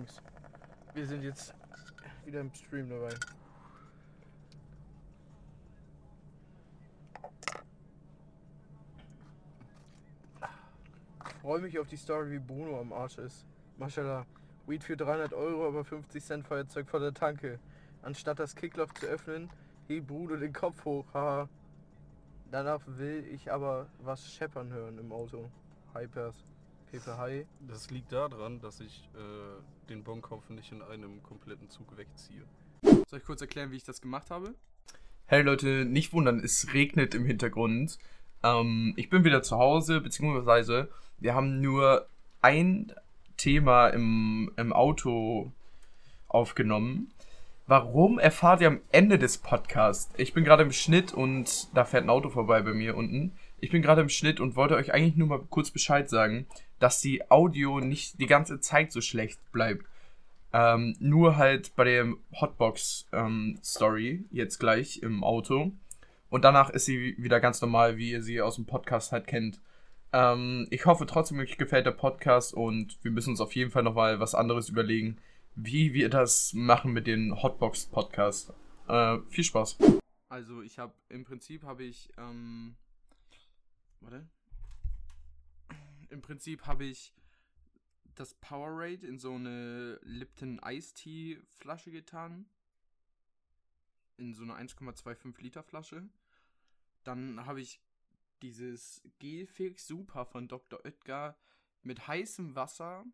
Jungs, wir sind jetzt wieder im Stream dabei. Freue mich auf die Story, wie Bruno am Arsch ist. Mashallah. Weed für 300 Euro, aber 50 Cent Feuerzeug vor der Tanke. Anstatt das Kickloch zu öffnen, hebt Bruno den Kopf hoch. Haha. Danach will ich aber was scheppern hören im Auto. Hypers. Pepe Hi. Das liegt daran, dass ich äh, den Bonkopf nicht in einem kompletten Zug wegziehe. Soll ich kurz erklären, wie ich das gemacht habe? Hey Leute, nicht wundern, es regnet im Hintergrund. Ähm, ich bin wieder zu Hause, beziehungsweise wir haben nur ein Thema im, im Auto aufgenommen. Warum erfahrt ihr am Ende des Podcasts? Ich bin gerade im Schnitt und da fährt ein Auto vorbei bei mir unten. Ich bin gerade im Schnitt und wollte euch eigentlich nur mal kurz Bescheid sagen, dass die Audio nicht die ganze Zeit so schlecht bleibt. Ähm, nur halt bei der Hotbox-Story ähm, jetzt gleich im Auto. Und danach ist sie wieder ganz normal, wie ihr sie aus dem Podcast halt kennt. Ähm, ich hoffe trotzdem, euch gefällt der Podcast und wir müssen uns auf jeden Fall nochmal was anderes überlegen, wie wir das machen mit den Hotbox-Podcast. Äh, viel Spaß. Also ich habe im Prinzip habe ich ähm, warte im Prinzip habe ich das Powerade in so eine Lipton Ice Tea Flasche getan. In so eine 1,25 Liter Flasche. Dann habe ich dieses Gelfix Super von Dr. Oetker mit heißem Wasser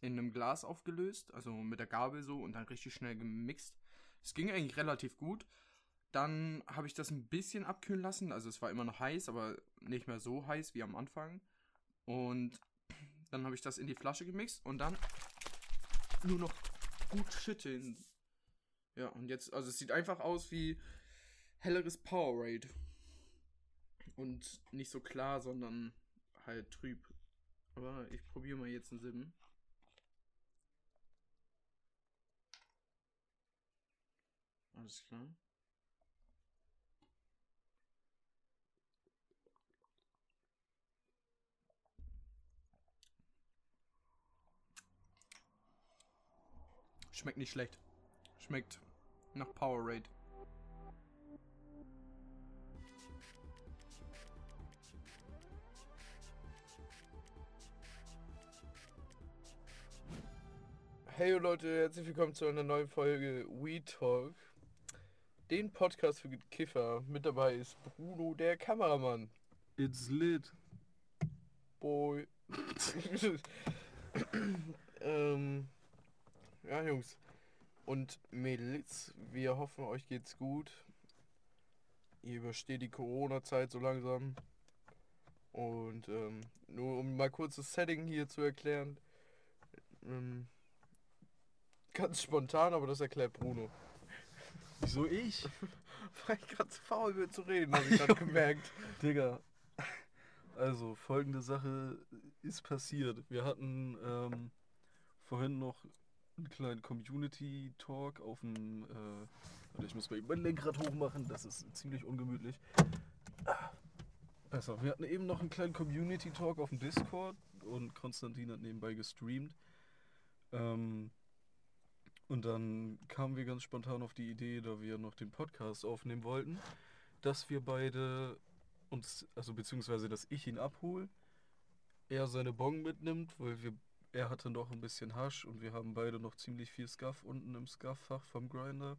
in einem Glas aufgelöst, also mit der Gabel so und dann richtig schnell gemixt. Es ging eigentlich relativ gut. Dann habe ich das ein bisschen abkühlen lassen, also es war immer noch heiß, aber nicht mehr so heiß wie am Anfang. Und dann habe ich das in die Flasche gemixt und dann nur noch gut schütteln. Ja, und jetzt, also es sieht einfach aus wie helleres Powerade. Und nicht so klar, sondern halt trüb. Aber ich probiere mal jetzt einen Sim. Alles klar. Schmeckt nicht schlecht. Schmeckt nach Powerade. Hey Leute, herzlich willkommen zu einer neuen Folge We Talk. Den Podcast für Kiffer. Mit dabei ist Bruno, der Kameramann. It's lit. Boy. ähm, ja, Jungs und Mädels, wir hoffen, euch geht's gut. Ihr übersteht die Corona-Zeit so langsam. Und ähm, nur um mal kurz das Setting hier zu erklären. Ähm, ganz spontan, aber das erklärt Bruno. Wieso ich? Weil ich gerade zu faul bin zu reden, habe ich gerade gemerkt. Digga. Also, folgende Sache ist passiert. Wir hatten ähm, vorhin noch einen kleinen Community-Talk auf dem. Äh, ich muss mal eben mein Lenkrad hochmachen, das ist ziemlich ungemütlich. Also, wir hatten eben noch einen kleinen Community-Talk auf dem Discord und Konstantin hat nebenbei gestreamt. Ähm, und dann kamen wir ganz spontan auf die Idee, da wir noch den Podcast aufnehmen wollten, dass wir beide uns, also beziehungsweise dass ich ihn abhole, er seine Bong mitnimmt, weil wir er hatte noch ein bisschen Hasch und wir haben beide noch ziemlich viel Scuff unten im Scuff-Fach vom Grinder.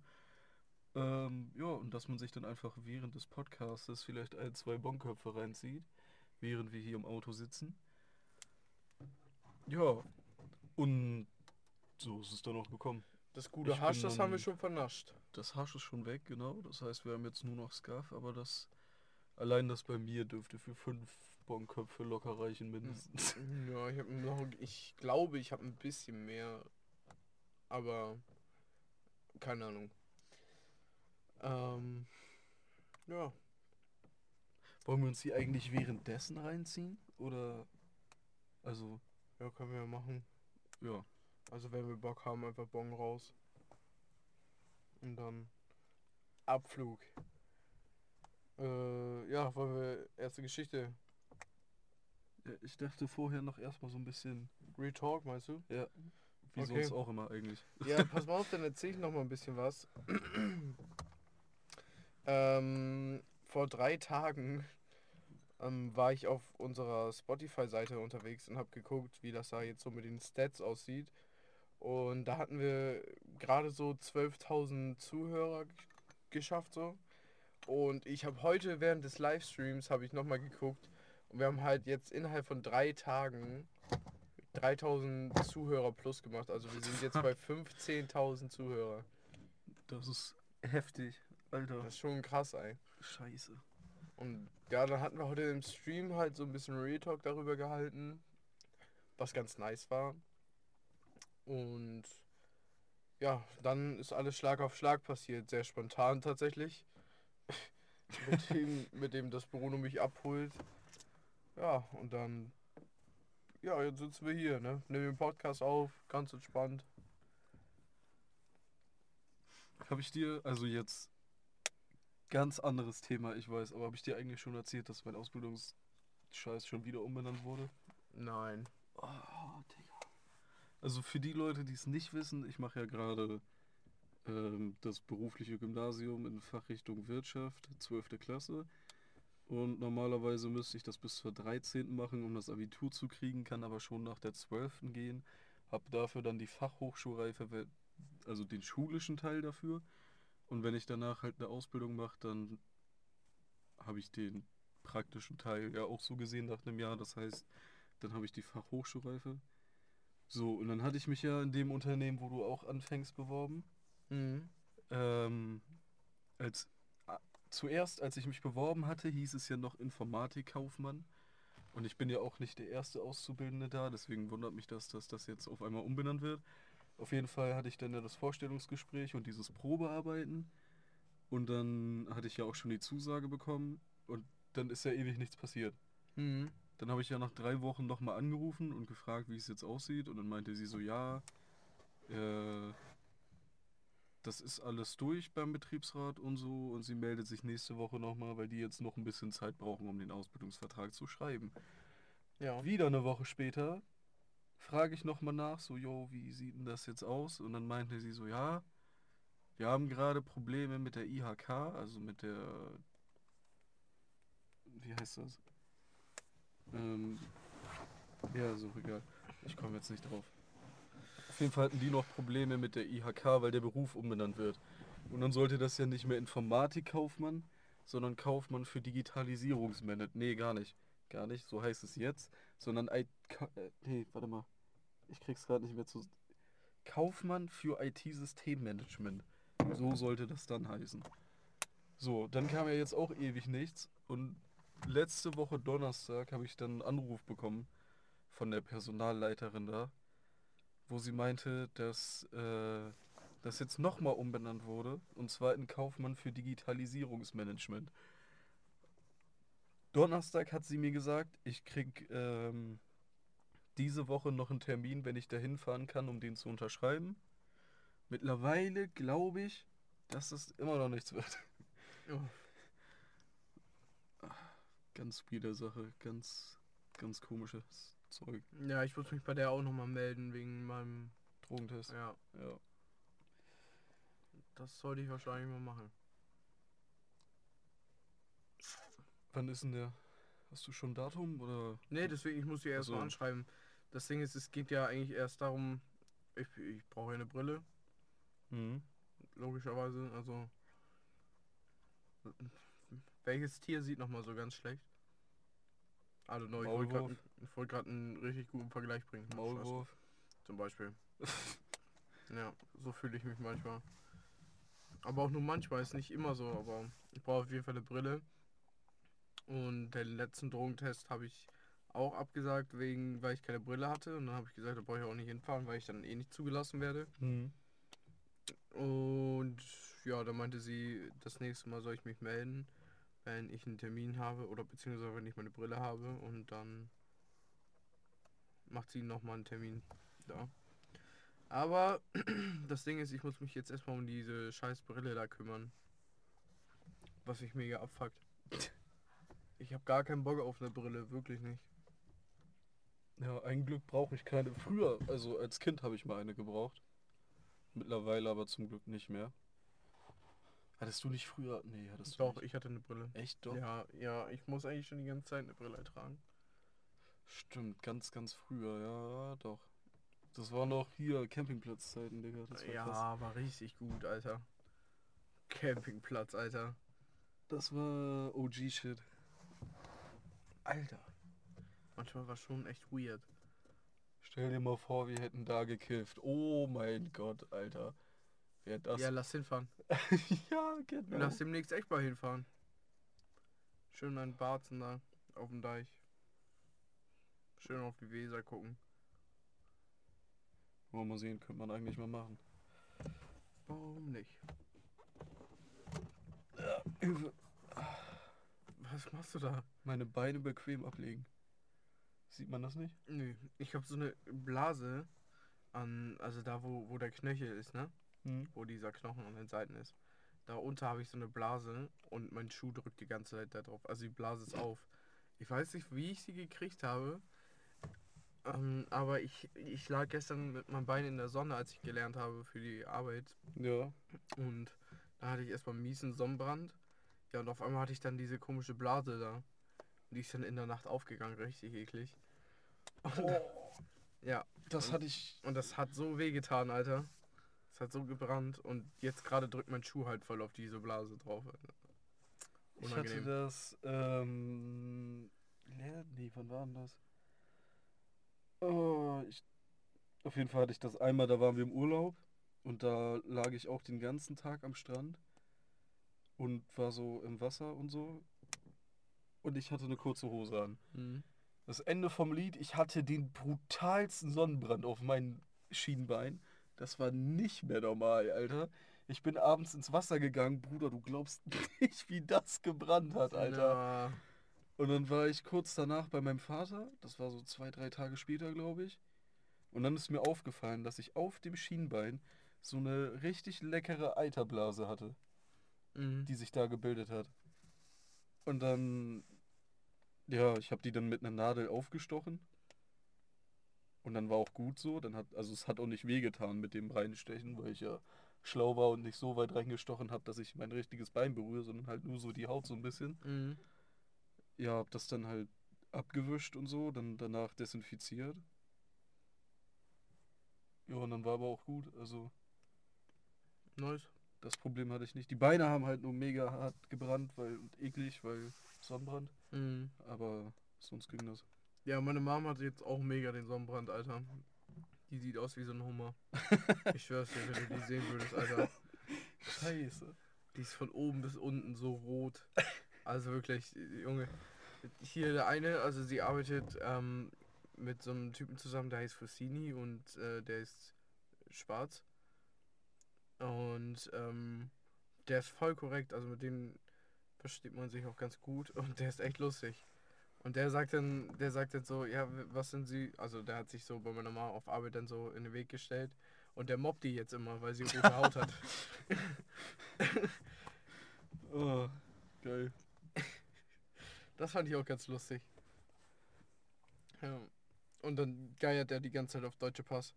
Ähm, ja, und dass man sich dann einfach während des Podcasts vielleicht ein, zwei Bonköpfe reinzieht, während wir hier im Auto sitzen. Ja, und so ist es dann auch gekommen. Das gute ich Hasch, das haben wir schon vernascht. Das Hasch ist schon weg, genau. Das heißt, wir haben jetzt nur noch Scuff, aber das allein das bei mir dürfte für fünf Bonköpfe locker reichen mindestens. Ja, ich noch, ich glaube, ich habe ein bisschen mehr, aber keine Ahnung. Ähm, ja. Wollen wir uns die eigentlich währenddessen reinziehen? Oder, also... Ja, können wir ja machen. Ja. Also wenn wir Bock haben, einfach Bon raus. Und dann Abflug. Äh, ja, wollen wir erste Geschichte ich dachte vorher noch erstmal so ein bisschen. Retalk, meinst du? Ja. Wie Okay. sonst auch immer eigentlich. Ja, pass mal auf, dann erzähl ich noch mal ein bisschen was. ähm, vor drei Tagen ähm, war ich auf unserer Spotify-Seite unterwegs und habe geguckt, wie das da jetzt so mit den Stats aussieht. Und da hatten wir gerade so 12.000 Zuhörer geschafft so. Und ich habe heute während des Livestreams habe ich noch mal geguckt und wir haben halt jetzt innerhalb von drei Tagen 3000 Zuhörer plus gemacht. Also wir sind jetzt bei 15.000 Zuhörer. Das ist heftig. Alter. Das ist schon krass, ey. Scheiße. Und ja, dann hatten wir heute im Stream halt so ein bisschen Real Talk darüber gehalten, was ganz nice war. Und ja, dann ist alles Schlag auf Schlag passiert, sehr spontan tatsächlich. mit, dem, mit dem das Bruno mich abholt. Ja, und dann, ja, jetzt sitzen wir hier, ne? Nehmen den Podcast auf, ganz entspannt. Habe ich dir, also jetzt ganz anderes Thema, ich weiß, aber habe ich dir eigentlich schon erzählt, dass mein Ausbildungsscheiß schon wieder umbenannt wurde? Nein. Oh, Digga. Also für die Leute, die es nicht wissen, ich mache ja gerade ähm, das berufliche Gymnasium in Fachrichtung Wirtschaft, 12. Klasse. Und normalerweise müsste ich das bis zur 13. machen, um das Abitur zu kriegen, kann aber schon nach der 12. gehen. Habe dafür dann die Fachhochschulreife, also den schulischen Teil dafür. Und wenn ich danach halt eine Ausbildung mache, dann habe ich den praktischen Teil ja auch so gesehen nach einem Jahr. Das heißt, dann habe ich die Fachhochschulreife. So, und dann hatte ich mich ja in dem Unternehmen, wo du auch anfängst, beworben. Mhm. Ähm, als, zuerst, als ich mich beworben hatte, hieß es ja noch Informatikkaufmann. Und ich bin ja auch nicht der erste Auszubildende da, deswegen wundert mich das, dass das jetzt auf einmal umbenannt wird. Auf jeden Fall hatte ich dann ja das Vorstellungsgespräch und dieses Probearbeiten. Und dann hatte ich ja auch schon die Zusage bekommen. Und dann ist ja ewig nichts passiert. Mhm. Dann habe ich ja nach drei Wochen nochmal angerufen und gefragt, wie es jetzt aussieht. Und dann meinte sie so, ja, äh, das ist alles durch beim Betriebsrat und so. Und sie meldet sich nächste Woche nochmal, weil die jetzt noch ein bisschen Zeit brauchen, um den Ausbildungsvertrag zu schreiben. Ja. Wieder eine Woche später frage ich nochmal nach, so, jo, wie sieht denn das jetzt aus? Und dann meinte sie so, ja, wir haben gerade Probleme mit der IHK, also mit der, wie heißt das? Ähm, ja, so egal. Ich komme jetzt nicht drauf. Auf jeden Fall hatten die noch Probleme mit der IHK, weil der Beruf umbenannt wird. Und dann sollte das ja nicht mehr Informatikkaufmann, sondern Kaufmann für Digitalisierungsmanagement. Nee, gar nicht. Gar nicht, so heißt es jetzt. Sondern I Ka äh, nee, warte mal. Ich krieg's gerade nicht mehr zu. Kaufmann für IT-Systemmanagement. So sollte das dann heißen. So, dann kam ja jetzt auch ewig nichts. Und letzte Woche Donnerstag habe ich dann einen Anruf bekommen von der Personalleiterin da, wo sie meinte, dass äh, das jetzt nochmal umbenannt wurde. Und zwar in Kaufmann für Digitalisierungsmanagement. Donnerstag hat sie mir gesagt, ich krieg ähm, diese Woche noch einen Termin, wenn ich da hinfahren kann, um den zu unterschreiben. Mittlerweile glaube ich, dass das immer noch nichts wird. Oh. Ganz weirde Sache, ganz, ganz komisches Zeug. Ja, ich muss mich bei der auch nochmal melden wegen meinem. Drogentest. Ja, Ja. das sollte ich wahrscheinlich mal machen. Wann ist denn der? Hast du schon ein Datum oder? Nee, deswegen, ich muss sie erst Ach so. mal anschreiben. Das Ding ist, es geht ja eigentlich erst darum, ich, ich brauche ja eine Brille, Mhm. logischerweise. Also. Welches Tier sieht nochmal so ganz schlecht? Also, ich wollte gerade ich wollte gerade einen richtig guten Vergleich bringen. Maulwurf. Zum Beispiel. ja, so fühle ich mich manchmal. Aber auch nur manchmal, ist nicht immer so, aber ich brauche auf jeden Fall eine Brille. Und den letzten Drogentest habe ich auch abgesagt, wegen, weil ich keine Brille hatte. Und dann habe ich gesagt, da brauche ich auch nicht hinfahren, weil ich dann eh nicht zugelassen werde. Mhm. Und ja, da meinte sie, das nächste Mal soll ich mich melden, wenn ich einen Termin habe oder beziehungsweise wenn ich meine Brille habe. Und dann macht sie nochmal einen Termin da. Aber das Ding ist, ich muss mich jetzt erstmal um diese scheiß Brille da kümmern. Was mich mega abfuckt. Ich habe gar keinen Bock auf eine Brille, wirklich nicht. Ja, ein Glück brauche ich keine. Früher, also als Kind habe ich mal eine gebraucht. Mittlerweile aber zum Glück nicht mehr. Hattest du nicht früher? Nee, hattest du Doch, nicht. ich hatte eine Brille. Echt doch? Ja, ja, ich muss eigentlich schon die ganze Zeit eine Brille tragen. Stimmt, ganz, ganz früher, ja, doch. Das war noch hier Campingplatzzeiten, Digga. War ja, krass. war richtig gut, Alter. Campingplatz, Alter. Das war OG-Shit. Alter. Manchmal war schon echt weird. Stell dir mal vor, wir hätten da gekifft. Oh mein Gott, Alter. Wer das? Ja, lass hinfahren. ja genau. Lass demnächst echt mal hinfahren. Schön ein Barzen da auf dem Deich. Schön auf die Weser gucken. Wollen wir mal sehen, könnte man eigentlich mal machen. Warum nicht? Was machst du da? Meine Beine bequem ablegen. Sieht man das nicht? Nö, ich habe so eine Blase an, also da wo, wo der Knöchel ist, ne? Hm. Wo dieser Knochen an den Seiten ist. Da unter habe ich so eine Blase und mein Schuh drückt die ganze Zeit da drauf. Also die Blase ist auf. Ich weiß nicht, wie ich sie gekriegt habe. Ähm, aber ich, ich lag gestern mit meinem Bein in der Sonne, als ich gelernt habe für die Arbeit. Ja. Und da hatte ich erstmal einen miesen Sonnenbrand. Ja, und auf einmal hatte ich dann diese komische Blase da. Und die ist dann in der Nacht aufgegangen, richtig eklig. Und, Ja, Das hatte ich. und das hat so wehgetan, Alter. Es hat so gebrannt und jetzt gerade drückt mein Schuh halt voll auf diese Blase drauf. Alter. Ich hatte Unangenehm. das. Ähm. Nee, wann war denn das? Oh, ich, auf jeden Fall hatte ich das einmal, da waren wir im Urlaub und da lag ich auch den ganzen Tag am Strand und war so im Wasser und so. Und ich hatte eine kurze Hose an. Mhm. Das Ende vom Lied, ich hatte den brutalsten Sonnenbrand auf meinen Schienbein. Das war nicht mehr normal, Alter. Ich bin abends ins Wasser gegangen, Bruder, du glaubst nicht, wie das gebrannt hat, Alter. Ja, Und dann war ich kurz danach bei meinem Vater, das war so zwei, drei Tage später, glaube ich. Und dann ist mir aufgefallen, dass ich auf dem Schienbein so eine richtig leckere Eiterblase hatte, mhm. die sich da gebildet hat. Und dann, ja, ich habe die dann mit einer Nadel aufgestochen. Und dann war auch gut so. Dann hat, also es hat auch nicht wehgetan mit dem Reinstechen, weil ich ja schlau war und nicht so weit reingestochen habe, dass ich mein richtiges Bein berühre, sondern halt nur so die Haut so ein bisschen. Mhm. Ja, hab das dann halt abgewischt und so, dann danach desinfiziert. Ja, und dann war aber auch gut. Also Nice. das Problem hatte ich nicht. Die Beine haben halt nur mega hart gebrannt, weil und eklig, weil Sonnenbrand. Mhm. Aber sonst ging das. Ja, meine Mom hat jetzt auch mega den Sonnenbrand, Alter. Die sieht aus wie so ein Hummer. ich schwör's dir, wenn du die sehen würdest, Alter. Scheiße. Die ist von oben bis unten so rot. Also wirklich, Junge. Hier der eine, also sie arbeitet ähm, mit so einem Typen zusammen, der heißt Fusini und äh, der ist schwarz. Und ähm, der ist voll korrekt, also mit dem versteht man sich auch ganz gut und der ist echt lustig. Und der sagt dann, der sagt dann so, ja, was sind sie, also der hat sich so bei meiner Mama auf Arbeit dann so in den Weg gestellt und der mobbt die jetzt immer, weil sie rote Haut hat. Oh, geil. Das fand ich auch ganz lustig. Ja. Und dann geiert er die ganze Zeit auf Deutsche Pass.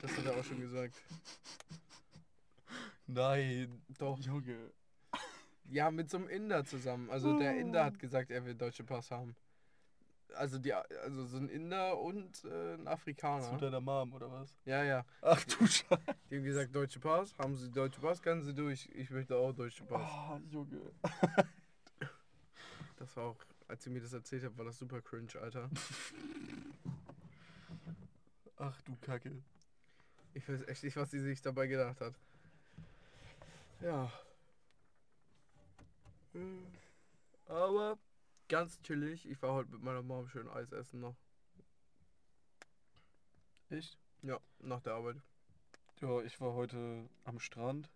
Das hat er auch schon gesagt. Nein. Doch. Junge. Ja, mit so einem Inder zusammen. Also der Inder hat gesagt, er will Deutsche Pass haben. Also die, also so ein Inder und äh, ein Zu Afrikaner. deiner Mom, oder was? Ja, ja. Ach du Scheiße. Die haben gesagt, Deutsche Pass, haben sie Deutsche Pass, kann sie durch. Ich möchte auch Deutsche Pass. Oh, Junge. Das war auch, als sie mir das erzählt hat, war das super cringe, Alter. Ach du Kacke. Ich weiß echt nicht, was sie sich dabei gedacht hat. Ja. Aber ganz chillig. Ich war heute mit meiner Mom schön Eis essen noch. Echt? Ja, nach der Arbeit. Ja, ich war heute am Strand.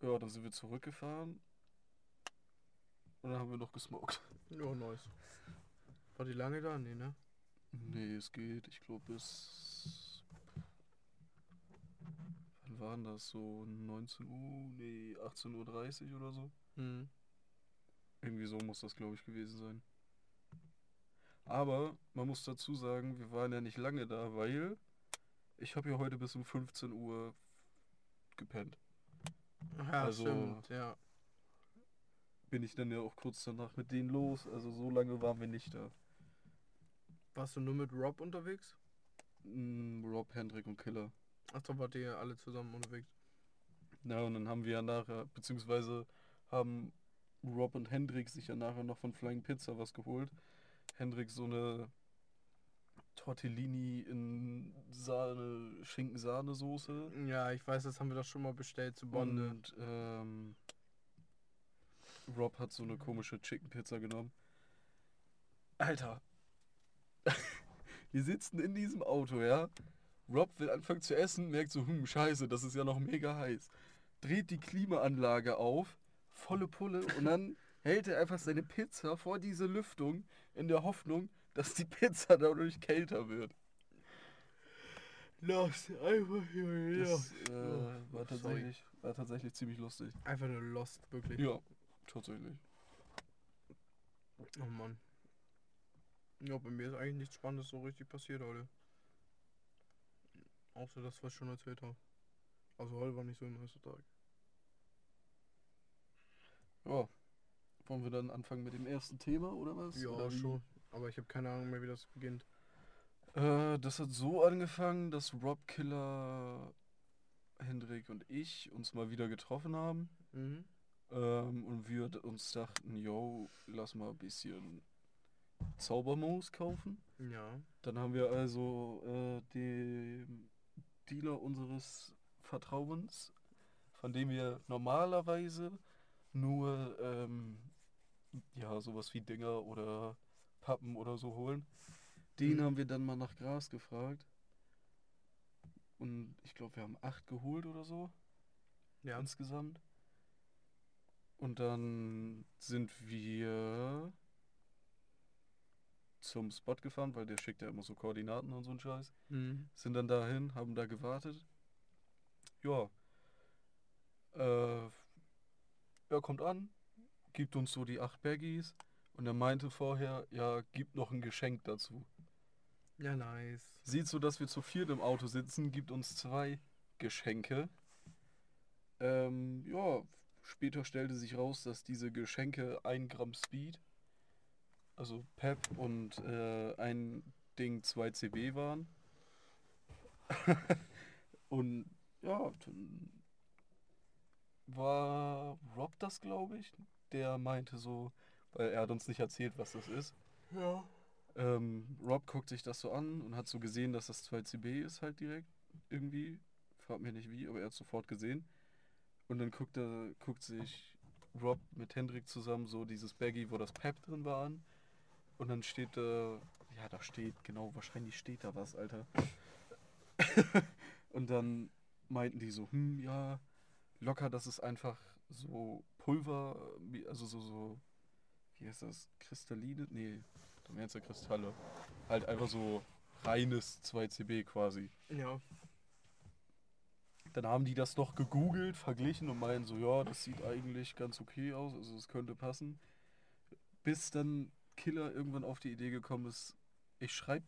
Ja, dann sind wir zurückgefahren. Und dann haben wir noch gesmoked. Ja, nice. War die lange da? Nee, ne? Nee, es geht. Ich glaube bis. Wann waren das? So 19 Uhr? Nee, 18.30 Uhr oder so. Hm. Irgendwie so muss das, glaube ich, gewesen sein. Aber man muss dazu sagen, wir waren ja nicht lange da, weil ich habe ja heute bis um 15 Uhr gepennt. Ja, Also- stimmt, ja. Bin ich dann ja auch kurz danach mit denen los. Also so lange waren wir nicht da. Warst du nur mit Rob unterwegs? Mm, Rob, Hendrik und Killer. Achso, wart ihr alle zusammen unterwegs? Na, und dann haben wir ja nachher, beziehungsweise haben Rob und Hendrik sich ja nachher noch von Flying Pizza was geholt. Hendrik so eine Tortellini in Sahne, Schinken-Sahnesoße. Ja, ich weiß, das haben wir doch schon mal bestellt zu Bonde. Und ähm, Rob hat so eine komische Chicken Pizza genommen. Alter. Wir sitzen in diesem Auto, ja. Rob will anfangen zu essen, merkt so, hm, scheiße, das ist ja noch mega heiß. Dreht die Klimaanlage auf, volle Pulle, und dann hält er einfach seine Pizza vor diese Lüftung in der Hoffnung, dass die Pizza dadurch kälter wird. Lost, einfach hier, Das äh, war, tatsächlich, war tatsächlich ziemlich lustig. Einfach nur lost, wirklich. Ja, tatsächlich. Oh Mann. Ja, bei mir ist eigentlich nichts Spannendes so richtig passiert heute. Außer das, was ich schon erzählt habe. Also heute war nicht so ein nicer Tag. Ja. Wollen wir dann anfangen mit dem ersten Thema oder was? Ja, oder schon. Aber ich habe keine Ahnung mehr, wie das beginnt. Äh, das hat so angefangen, dass Rob Killer, Hendrik und ich uns mal wieder getroffen haben. Mhm. Ähm, und wir uns dachten, yo, lass mal ein bisschen Zaubermoos kaufen. Ja. Dann haben wir also äh, den Dealer unseres Vertrauens, von dem wir normalerweise nur ähm, ja sowas wie Dinger oder Pappen oder so holen. Den Mhm. haben wir dann mal nach Gras gefragt. Und ich glaube, wir haben acht geholt oder so Ja. insgesamt. Und dann sind wir zum Spot gefahren, weil der schickt ja immer so Koordinaten und so einen Scheiß. Mhm. Sind dann dahin, haben da gewartet. Ja. Äh, er kommt an, gibt uns so die acht Baggies und er meinte vorher, ja, gibt noch ein Geschenk dazu. Ja, nice. Sieht so, dass wir zu viert im Auto sitzen, gibt uns zwei Geschenke. Ähm, ja, später stellte sich raus, dass diese Geschenke 1 Gramm Speed, also Pep und äh, ein Ding 2 CB waren. und ja, dann war Rob das, glaube ich, der meinte so, weil er hat uns nicht erzählt, was das ist. Ja. Ähm, Rob guckt sich das so an und hat so gesehen, dass das 2CB ist halt direkt irgendwie. Fragt mir nicht wie, aber er hat sofort gesehen. Und dann guckt er, guckt sich Rob mit Hendrik zusammen so dieses Baggy, wo das Pep drin war an. Und dann steht da, ja, da steht, genau, wahrscheinlich steht da was, Alter. und dann meinten die so, hm, ja, locker, das ist einfach so Pulver, also so, so, wie heißt das, Kristalline? Nee, du meinst ja Kristalle. Halt einfach so reines 2CB quasi. Ja. Dann haben die das doch gegoogelt, verglichen und meinen so, ja, das sieht eigentlich ganz okay aus, also es könnte passen. Bis dann Killer irgendwann auf die Idee gekommen ist, ich schreibe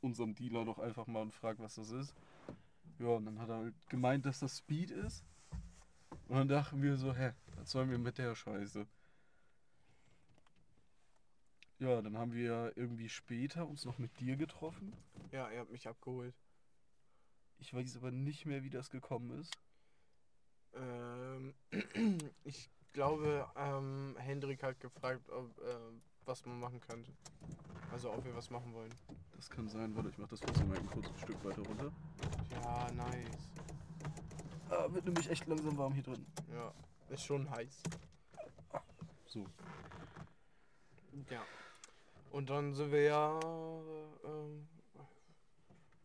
unserem Dealer doch einfach mal und frage, was das ist. Ja, und dann hat er halt gemeint, dass das Speed ist. Und dann dachten wir so, hä, was sollen wir mit der Scheiße? Ja, dann haben wir irgendwie später uns noch mit dir getroffen. Ja, er hat mich abgeholt. Ich weiß aber nicht mehr, wie das gekommen ist. Ähm, ich glaube, ähm, Hendrik hat gefragt, ob, äh, was man machen könnte. Also ob wir was machen wollen. Das kann sein, warte, ich mach das trotzdem mal ein kurzes Stück weiter runter. Ja, nice. Ah, wird nämlich echt langsam warm hier drin. Ja, ist schon heiß. So. Ja. Und dann sind wir ja. Ähm,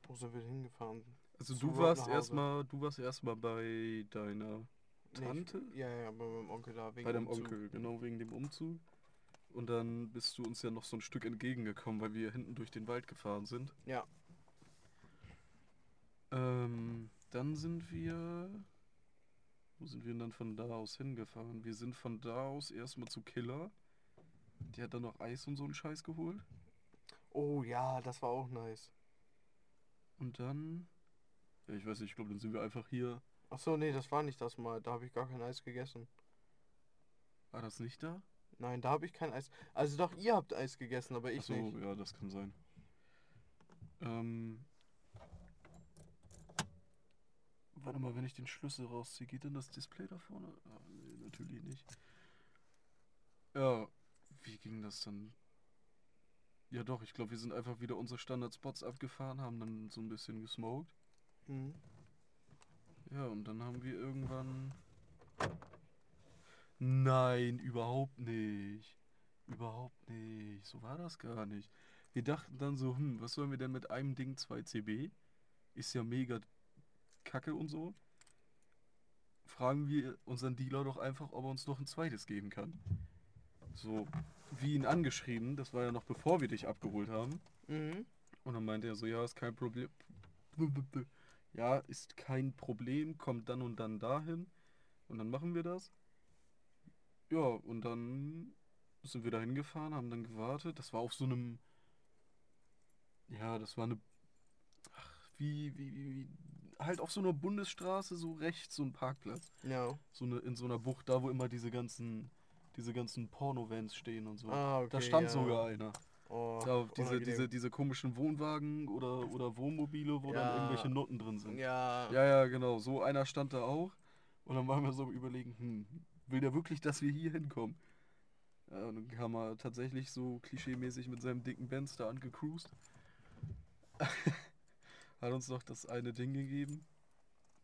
wo sind wir denn hingefahren? Also du warst erstmal, du warst erstmal bei deiner Nee, Tante? ich- Ja, ja, bei meinem Onkel da. Wegen bei deinem Umzug. Onkel, genau wegen dem Umzug. Und dann bist du uns ja noch so ein Stück entgegengekommen, weil wir hinten durch den Wald gefahren sind. Ja. Ähm, dann sind wir. Wo sind wir denn dann von da aus hingefahren? Wir sind von da aus erstmal zu Killer. Die hat dann noch Eis und so einen Scheiß geholt. Oh ja, das war auch nice. Und dann. Ja, ich weiß nicht, ich glaube, dann sind wir einfach hier. Ach so, nee, das war nicht das Mal. Da habe ich gar kein Eis gegessen. War das nicht da? Nein, da habe ich kein Eis. Also doch, ihr habt Eis gegessen, aber ich Ach so, nicht. ja, das kann sein. Ähm. Warte mal, wenn ich den Schlüssel rausziehe, geht dann das Display da vorne? Ah, nee, natürlich nicht. Ja, wie ging das dann? Ja doch, ich glaube, wir sind einfach wieder unsere Standardspots abgefahren, haben dann so ein bisschen gesmoked. Mhm. Ja, und dann haben wir irgendwann. Nein, überhaupt nicht. Überhaupt nicht. So war das gar nicht. Wir dachten dann so, hm, was sollen wir denn mit einem Ding 2 CB? Ist ja mega kacke und so. Fragen wir unseren Dealer doch einfach, ob er uns noch ein zweites geben kann. So, wie ihn angeschrieben, das war ja noch bevor wir dich abgeholt haben. Mhm. Und dann meinte er so, ja, ist kein Problem. Ja, ist kein Problem, kommt dann und dann dahin. Und dann machen wir das. Ja, und dann sind wir da hingefahren, haben dann gewartet. Das war auf so einem. Ja, das war eine. Ach, wie, wie, wie, wie. Halt auf so einer Bundesstraße, so rechts, so ein Parkplatz. Ja. So eine, in so einer Bucht, da wo immer diese ganzen. Diese ganzen Porno-Vans stehen und so. Ah, okay. da stand ja. sogar einer. Oh, Da, diese, diese, diese komischen Wohnwagen oder, oder Wohnmobile, wo Ja. dann irgendwelche Noten drin sind. Ja. Ja, ja, genau. So einer stand da auch. Und dann waren wir so überlegen, hm, will der wirklich, dass wir hier hinkommen? Ja, und dann kam er tatsächlich so klischeemäßig mit seinem dicken Benz da angecruised. Hat uns noch das eine Ding gegeben.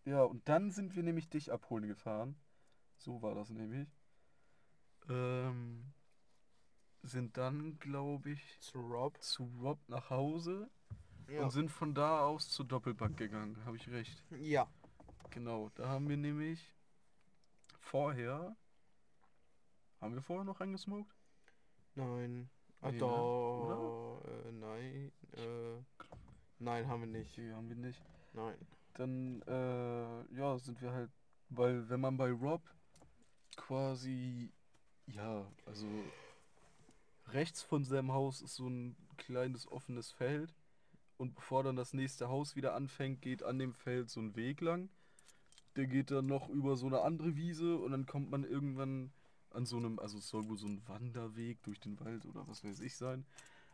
Ja, und dann sind wir nämlich dich abholen gefahren. So war das nämlich. Ähm, sind dann, glaube ich, Zu Rob. zu Rob nach Hause Ja. und sind von da aus zur Doppelbank gegangen. Habe ich recht. ja. Genau, da haben wir nämlich vorher. Haben wir vorher noch eingesmoked? Nein. Ah, Nee, ne? doch. Äh, nein. Äh, nein, haben wir nicht. Nee, haben wir nicht. Nein. Dann, äh, ja, sind wir halt, weil wenn man bei Rob quasi, ja, also rechts von seinem Haus ist so ein kleines offenes Feld und bevor dann das nächste Haus wieder anfängt, geht an dem Feld so ein Weg lang. Der geht dann noch über so eine andere Wiese und dann kommt man irgendwann an so einem, also es soll wohl so ein Wanderweg durch den Wald oder was weiß ich sein.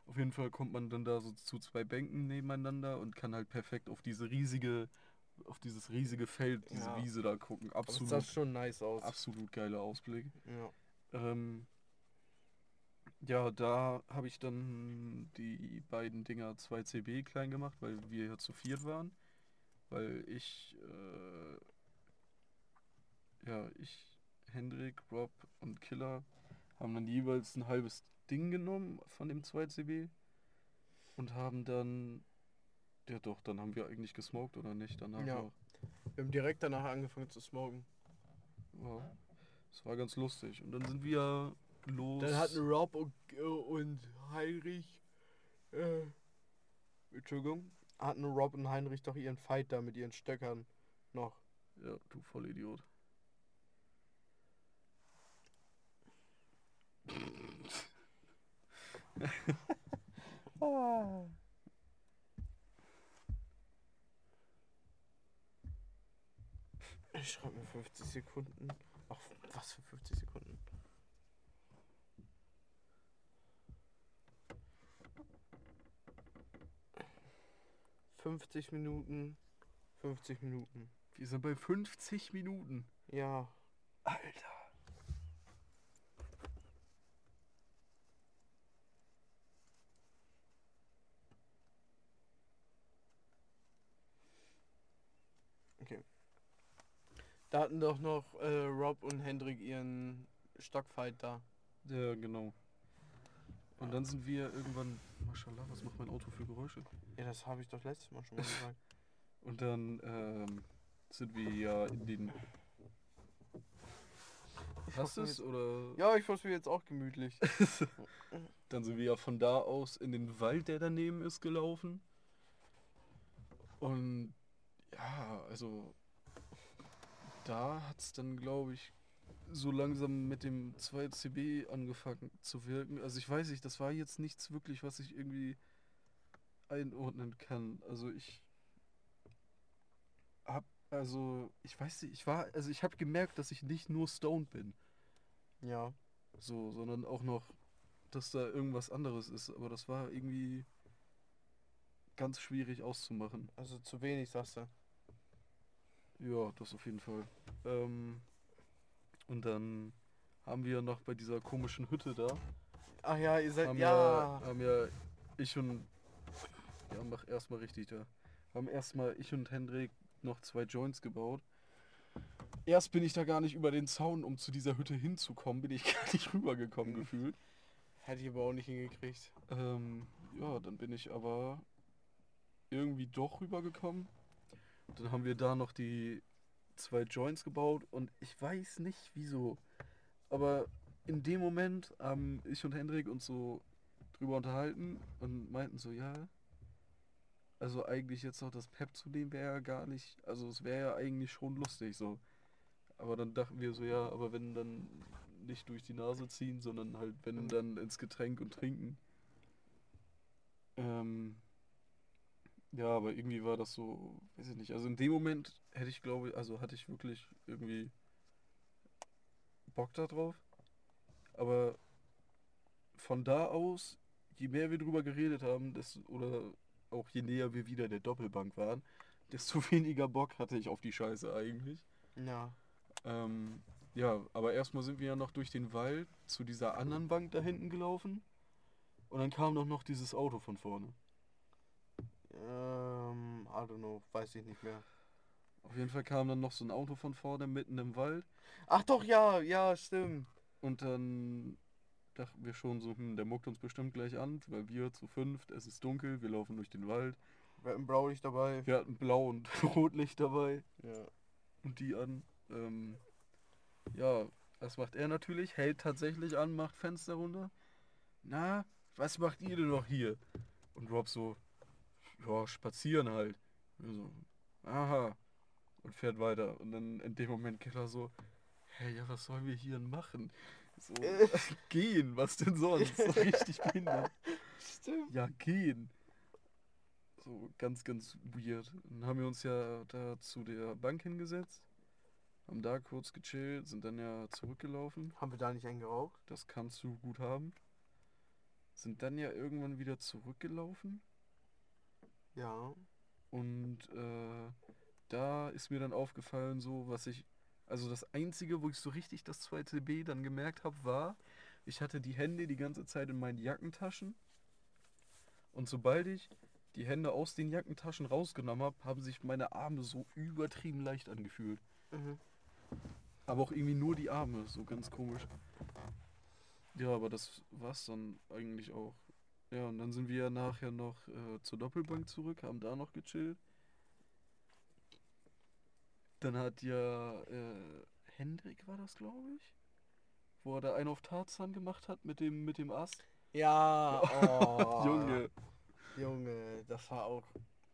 Auf jeden Fall kommt man dann da so zu zwei Bänken nebeneinander und kann halt perfekt auf diese riesige, auf dieses riesige Feld, diese Ja. Wiese da gucken. Aber Absolut, sah schon nice aus. absolut geiler Ausblick. Ja. Ähm, ja, da habe ich dann die beiden Dinger 2CB klein gemacht, weil wir ja zu viert waren. Weil ich, äh, ja, ich, Hendrik, Rob und Killer haben dann jeweils ein halbes Ding genommen von dem 2CB und haben dann, ja doch, dann haben wir eigentlich gesmoked oder nicht? Danach Ja. noch. Wir haben direkt danach angefangen zu smoken. Ja, das war ganz lustig. Und dann sind wir los. Dann hatten Rob und, äh, und Heinrich, äh, Entschuldigung, hatten Rob und Heinrich doch ihren Fight da mit ihren Stöckern noch. Ja, du Vollidiot. Ich schreibe mir 50 Sekunden. Ach, was für 50 Sekunden? Fünfzig Minuten. 50 Minuten. Wir sind bei 50 Minuten. Ja. Alter. Da hatten doch noch äh, Rob und Hendrik ihren Stockfight da. Ja, genau. Und dann sind wir irgendwann. Maschallah, was macht mein Auto für Geräusche? Ja, das habe ich doch letztes Mal schon mal gesagt. Und dann ähm, sind wir ja in den. Hast du es? Oder? Ja, ich verstehe jetzt auch gemütlich. Dann sind wir ja von da aus in den Wald, der daneben ist, gelaufen. Und ja, also da hat es dann, glaube ich, so langsam mit dem 2CB angefangen zu wirken. Also ich weiß nicht, das war jetzt nichts wirklich, was ich irgendwie einordnen kann. Also ich hab, also ich weiß nicht, ich war, also ich habe gemerkt, dass ich nicht nur stoned bin, Ja. so, sondern auch noch, dass da irgendwas anderes ist. Aber das war irgendwie ganz schwierig auszumachen. Also zu wenig, sagst du. Ja, das auf jeden Fall. Ähm, und dann haben wir noch bei dieser komischen Hütte da, Ach ja, ihr seid. haben Ja. ja, haben ja ich und ja, mach erstmal richtig da. Haben erstmal ich und Hendrik noch zwei Joints gebaut. Erst bin ich da gar nicht über den Zaun, um zu dieser Hütte hinzukommen, bin ich gar nicht rübergekommen gefühlt. Hätte ich aber auch nicht hingekriegt. Ähm, ja, dann bin ich aber irgendwie doch rübergekommen. Dann haben wir da noch die zwei Joints gebaut und ich weiß nicht wieso. Aber in dem Moment haben ich und Hendrik uns so drüber unterhalten und meinten so, ja, also eigentlich jetzt noch das Pep zu nehmen wäre ja gar nicht, also es wäre ja eigentlich schon lustig so. Aber dann dachten wir so, ja, aber wenn dann nicht durch die Nase ziehen, sondern halt wenn dann ins Getränk und trinken. Ähm, ja, aber irgendwie war das so, weiß ich nicht. Also in dem Moment hätte ich glaube, also hatte ich wirklich irgendwie Bock da drauf. Aber von da aus, je mehr wir drüber geredet haben, desto, oder auch je näher wir wieder der Doppelbank waren, desto weniger Bock hatte ich auf die Scheiße eigentlich. Ja. Ähm, ja, aber erstmal sind wir ja noch durch den Wald zu dieser anderen Bank da hinten gelaufen. Und dann kam doch noch dieses Auto von vorne. Ähm, I don't know, weiß ich nicht mehr. Auf jeden Fall kam dann noch so ein Auto von vorne mitten im Wald. Ach doch, ja, ja, stimmt. Und dann dachten wir schon so, hm, der muckt uns bestimmt gleich an, weil wir zu fünft, es ist dunkel, wir laufen durch den Wald. Wir hatten Blaulicht dabei. Wir hatten Blau- und Rotlicht dabei Ja. und die an. Ähm, ja, was macht er natürlich? Hält tatsächlich an, macht Fenster runter. Na, was macht ihr denn noch hier? Und Rob so, ja, spazieren halt. Wir so, aha. Und fährt weiter. Und dann in dem Moment geht er so, hey, ja, was sollen wir hier machen? So, gehen, was denn sonst? So richtig behindert. Stimmt. Ja, gehen. So ganz, ganz weird. Dann haben wir uns ja da zu der Bank hingesetzt, haben da kurz gechillt, sind dann ja zurückgelaufen. Haben wir da nicht einen geraucht? Das kannst du gut haben. Sind dann ja irgendwann wieder zurückgelaufen Ja. und äh, da ist mir dann aufgefallen, so was ich, also das Einzige, wo ich so richtig das zweite B dann gemerkt habe, war, ich hatte die Hände die ganze Zeit in meinen Jackentaschen und sobald ich die Hände aus den Jackentaschen rausgenommen habe, haben sich meine Arme so übertrieben leicht angefühlt. Mhm. Aber auch irgendwie nur die Arme, so ganz komisch. Ja, aber das war's dann eigentlich auch. Ja, und dann sind wir ja nachher noch äh, zur Doppelbank zurück, haben da noch gechillt. Dann hat ja äh, Hendrik war das, glaube ich, wo er da einen auf Tarzan gemacht hat mit dem mit dem Ast. Ja, oh, Junge, Junge, das war auch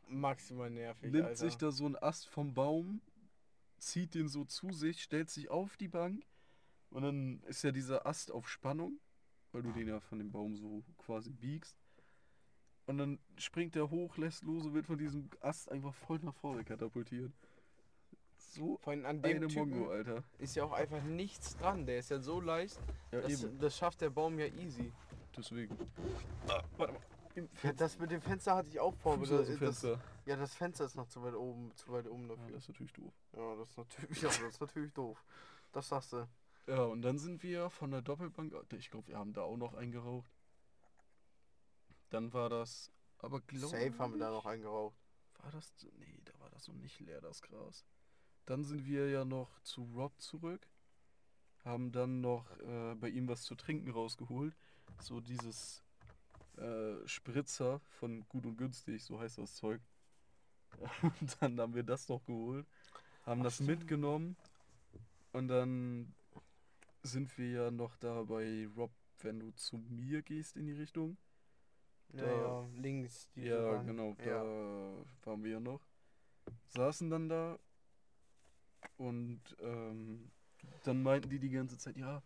maximal nervig, nimmt Alter. sich da so einen Ast vom Baum, zieht den so zu sich, stellt sich auf die Bank und dann ist ja dieser Ast auf Spannung, weil du den ja von dem Baum so quasi biegst. Und dann springt der hoch, lässt los und wird von diesem Ast einfach voll nach vorne katapultiert. So Vor allem an dem eine Typen Mongo, Alter. ist ja auch einfach nichts dran. Der ist ja so leicht. Ja, Das, eben. das schafft der Baum ja easy. Deswegen. Ah, warte mal. Ja, das mit dem Fenster hatte ich auch vor. das, das, ja, das Fenster ist noch zu weit oben, zu weit oben Ja, dafür. das ist natürlich doof. Ja, das ist natürlich, ja, das ist natürlich doof. Das sagst du. Ja, und dann sind wir von der Doppelbank, ich glaube, wir haben da auch noch eingeraucht. Dann war das, aber glaube Safe haben wir da noch eingeraucht. War das, nee, da war das noch nicht leer, das Gras. Dann sind wir ja noch zu Rob zurück, haben dann noch äh, bei ihm was zu trinken rausgeholt. So dieses äh, Spritzer von Gut und Günstig, so heißt das Zeug. Und dann haben wir das noch geholt, haben Ach, das stimmt. mitgenommen und dann sind wir ja noch da bei Rob, wenn du zu mir gehst in die Richtung. Da- ja, links. diese Ja, Bank. genau, da Ja. waren wir ja noch. Saßen dann da und ähm, dann meinten die die ganze Zeit, ja,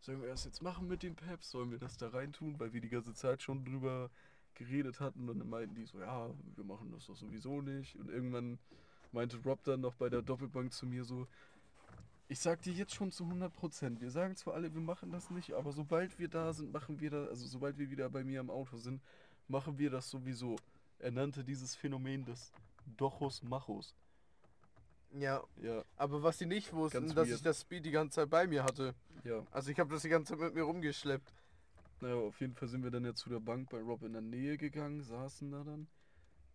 sollen wir das jetzt machen mit den Peps? Sollen wir das da reintun? Weil wir die ganze Zeit schon drüber geredet hatten und dann meinten die so, ja, wir machen das doch sowieso nicht. Und irgendwann meinte Rob dann noch bei der Doppelbank zu mir so, ich sag dir jetzt schon zu 100 Prozent, wir sagen zwar alle, wir machen das nicht, aber sobald wir da sind, machen wir das, also sobald wir wieder bei mir im Auto sind, machen wir das sowieso. Er nannte dieses Phänomen des Dochus Machus. Ja, Ja, aber was sie nicht wussten, Ganz dass weird. ich das Speed die ganze Zeit bei mir hatte. ja. Also ich habe das die ganze Zeit mit mir rumgeschleppt. Naja, auf jeden Fall sind wir dann ja zu der Bank bei Rob in der Nähe gegangen, saßen da dann.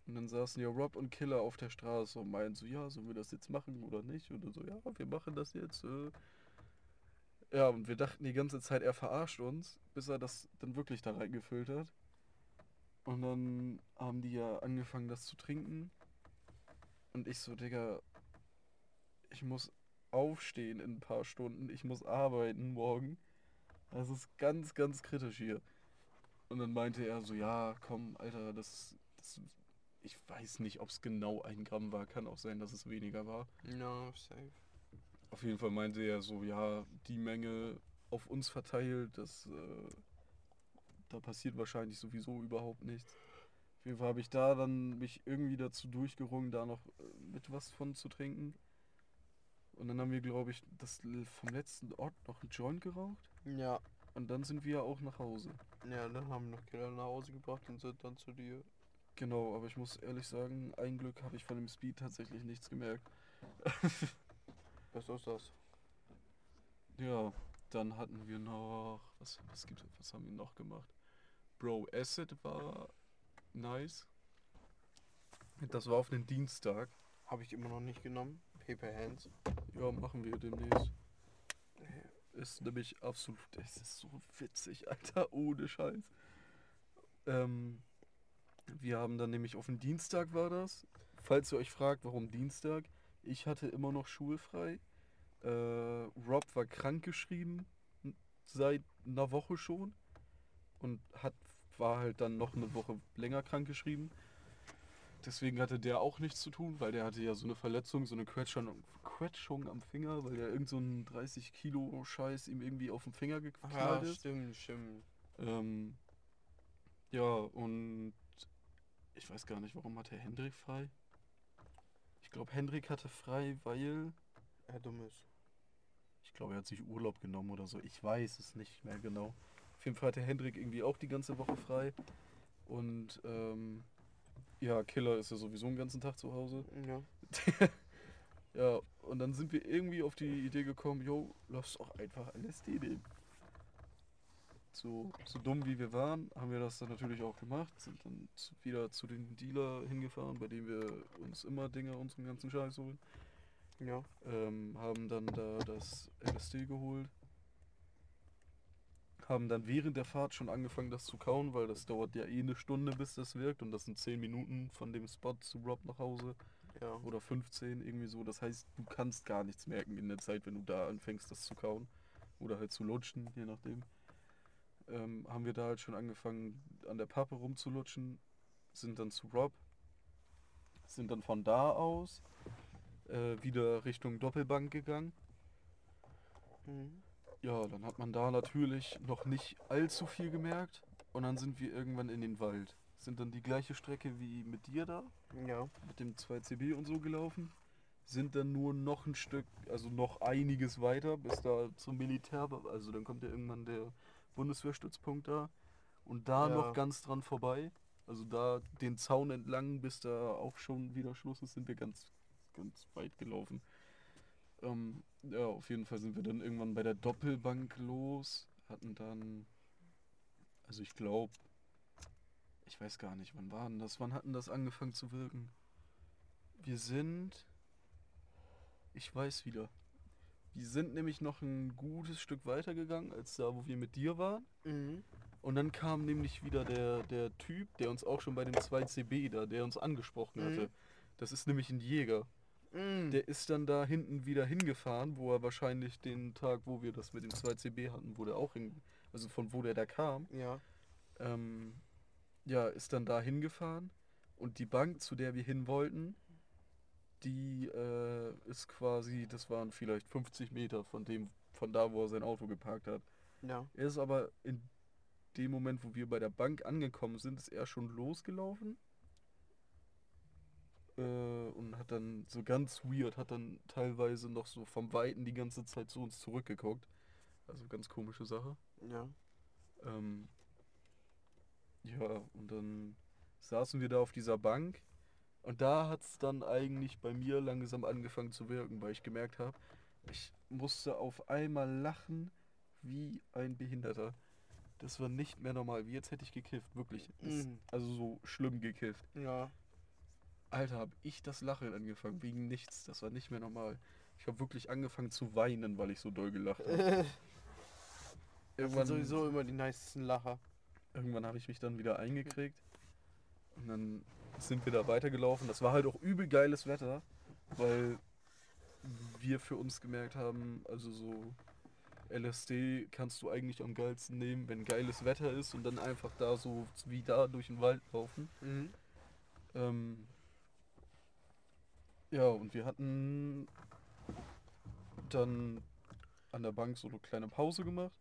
Und dann saßen ja Rob und Killer auf der Straße und meinten so, ja, sollen wir das jetzt machen oder nicht? Und dann so, ja, wir machen das jetzt. Äh. Ja, und wir dachten die ganze Zeit, er verarscht uns, bis er das dann wirklich da reingefüllt hat. Und dann haben die ja angefangen, das zu trinken. Und ich so, Digga, ich muss aufstehen in ein paar Stunden, ich muss arbeiten morgen. Das ist ganz, ganz kritisch hier. Und dann meinte er so, ja, komm, Alter, das, das ich weiß nicht, ob es genau ein Gramm war, kann auch sein, dass es weniger war. No, safe. Auf jeden Fall meinte er so, ja, die Menge auf uns verteilt, das, äh, da passiert wahrscheinlich sowieso überhaupt nichts. Auf jeden Fall habe ich da dann mich irgendwie dazu durchgerungen, da noch äh, mit was von zu trinken. Und dann haben wir, glaube ich, das vom letzten Ort noch einen Joint geraucht. Ja, Und dann sind wir auch nach Hause. ja, dann haben wir noch Killer nach Hause gebracht und sind dann zu dir. Genau, aber ich muss ehrlich sagen, ein Glück habe ich von dem Speed tatsächlich nichts gemerkt. Was ist das? Ja, dann hatten wir noch. Was, was, gibt, was haben wir noch gemacht? Bro, Acid war nice. Das war auf den Dienstag. Habe ich immer noch nicht genommen. Paper Hands. Ja, machen wir demnächst. Ist nämlich absolut. Es ist so witzig, Alter, ohne Scheiß. Ähm, wir haben dann nämlich auf den Dienstag war das. Falls ihr euch fragt, warum Dienstag, ich hatte immer noch schulfrei. Äh, Rob war krank geschrieben n- seit einer Woche schon und hat war halt dann noch eine Woche länger krank geschrieben. Deswegen hatte der auch nichts zu tun, weil der hatte ja so eine Verletzung, so eine Quetschung, Quetschung am Finger, weil der irgend so ein 30 Kilo Scheiß ihm irgendwie auf den Finger Ja, geknallt ist. stimmt, stimmt. Ähm, ja, und ich weiß gar nicht, warum hatte Hendrik frei? Ich glaube, Hendrik hatte frei, weil Er dumm ist. ich glaube, er hat sich Urlaub genommen oder so. Ich weiß es nicht mehr genau. Auf jeden Fall hatte Hendrik irgendwie auch die ganze Woche frei. Und ähm, ja, Killer ist ja sowieso den ganzen Tag zu Hause. Ja. Ja, und dann sind wir irgendwie auf die Idee gekommen, jo, lass doch einfach LSD nehmen. So, so dumm wie wir waren, haben wir das dann natürlich auch gemacht, sind dann wieder zu den Dealer hingefahren, bei dem wir uns immer Dinge, unseren ganzen Scheiß holen. Ja. Ähm, haben dann da das LSD geholt. Haben dann während der Fahrt schon angefangen, das zu kauen, weil das dauert ja eh eine Stunde, bis das wirkt. Und das sind 10 Minuten von dem Spot zu Rob nach Hause Ja. oder 15 irgendwie so. Das heißt, du kannst gar nichts merken in der Zeit, wenn du da anfängst, das zu kauen. Oder halt zu lutschen, je nachdem. Ähm, haben wir da halt schon angefangen, an der Pappe rumzulutschen. Sind dann zu Rob. Sind dann von da aus äh, wieder Richtung Doppelbank gegangen. Mhm. Ja, dann hat man da natürlich noch nicht allzu viel gemerkt. Und dann sind wir irgendwann in den Wald. Sind dann die gleiche Strecke wie mit dir da Ja. mit dem 2CB und so gelaufen. Sind dann nur noch ein Stück, also noch einiges weiter, bis da zum Militär, also dann kommt ja irgendwann der Bundeswehrstützpunkt da. Und da Ja. noch ganz dran vorbei. Also da den Zaun entlang, bis da auch schon wieder Schluss ist, sind wir ganz, ganz weit gelaufen. Ähm, ja, auf jeden Fall sind wir dann irgendwann bei der Doppelbank los. Hatten dann, also ich glaube, ich weiß gar nicht, wann war denn das? Wann hatten das angefangen zu wirken? Wir sind. Ich weiß wieder. Wir sind nämlich noch ein gutes Stück weiter gegangen, als da, wo wir mit dir waren. Mhm. Und dann kam nämlich wieder der, der Typ, der uns auch schon bei dem 2CB da, der uns angesprochen Mhm. hatte. Das ist nämlich ein Jäger. Mhm. Der ist dann da hinten wieder hingefahren, wo er wahrscheinlich den Tag, wo wir das mit dem 2CB hatten, wo der auch hin, also von wo der da kam, ja. ähm, ja, ist dann da hingefahren und die Bank, zu der wir hin wollten, die äh, ist quasi, das waren vielleicht 50 Meter von dem, von da, wo er sein Auto geparkt hat. Ja. Er ist aber in dem Moment, wo wir bei der Bank angekommen sind, ist er schon losgelaufen. Äh, und hat dann so ganz weird, hat dann teilweise noch so vom Weiten die ganze Zeit zu uns zurückgeguckt. Also ganz komische Sache. Ja. Ähm, ja, und dann saßen wir da auf dieser Bank und da hat es dann eigentlich bei mir langsam angefangen zu wirken, weil ich gemerkt habe, ich musste auf einmal lachen wie ein Behinderter. Das war nicht mehr normal, wie jetzt hätte ich gekifft, wirklich. Mhm. Also so schlimm gekifft. Ja. Alter, habe ich das Lachen angefangen, wegen nichts, das war nicht mehr normal. Ich habe wirklich angefangen zu weinen, weil ich so doll gelacht habe. Irgendwann, sowieso immer die nicesten Lacher. irgendwann habe ich mich dann wieder eingekriegt. Und dann sind wir da weitergelaufen. Das war halt auch übel geiles Wetter, weil wir für uns gemerkt haben, also so LSD kannst du eigentlich am geilsten nehmen, wenn geiles Wetter ist und dann einfach da so wie da durch den Wald laufen. Mhm. Ähm, ja, und wir hatten dann an der Bank so eine kleine Pause gemacht,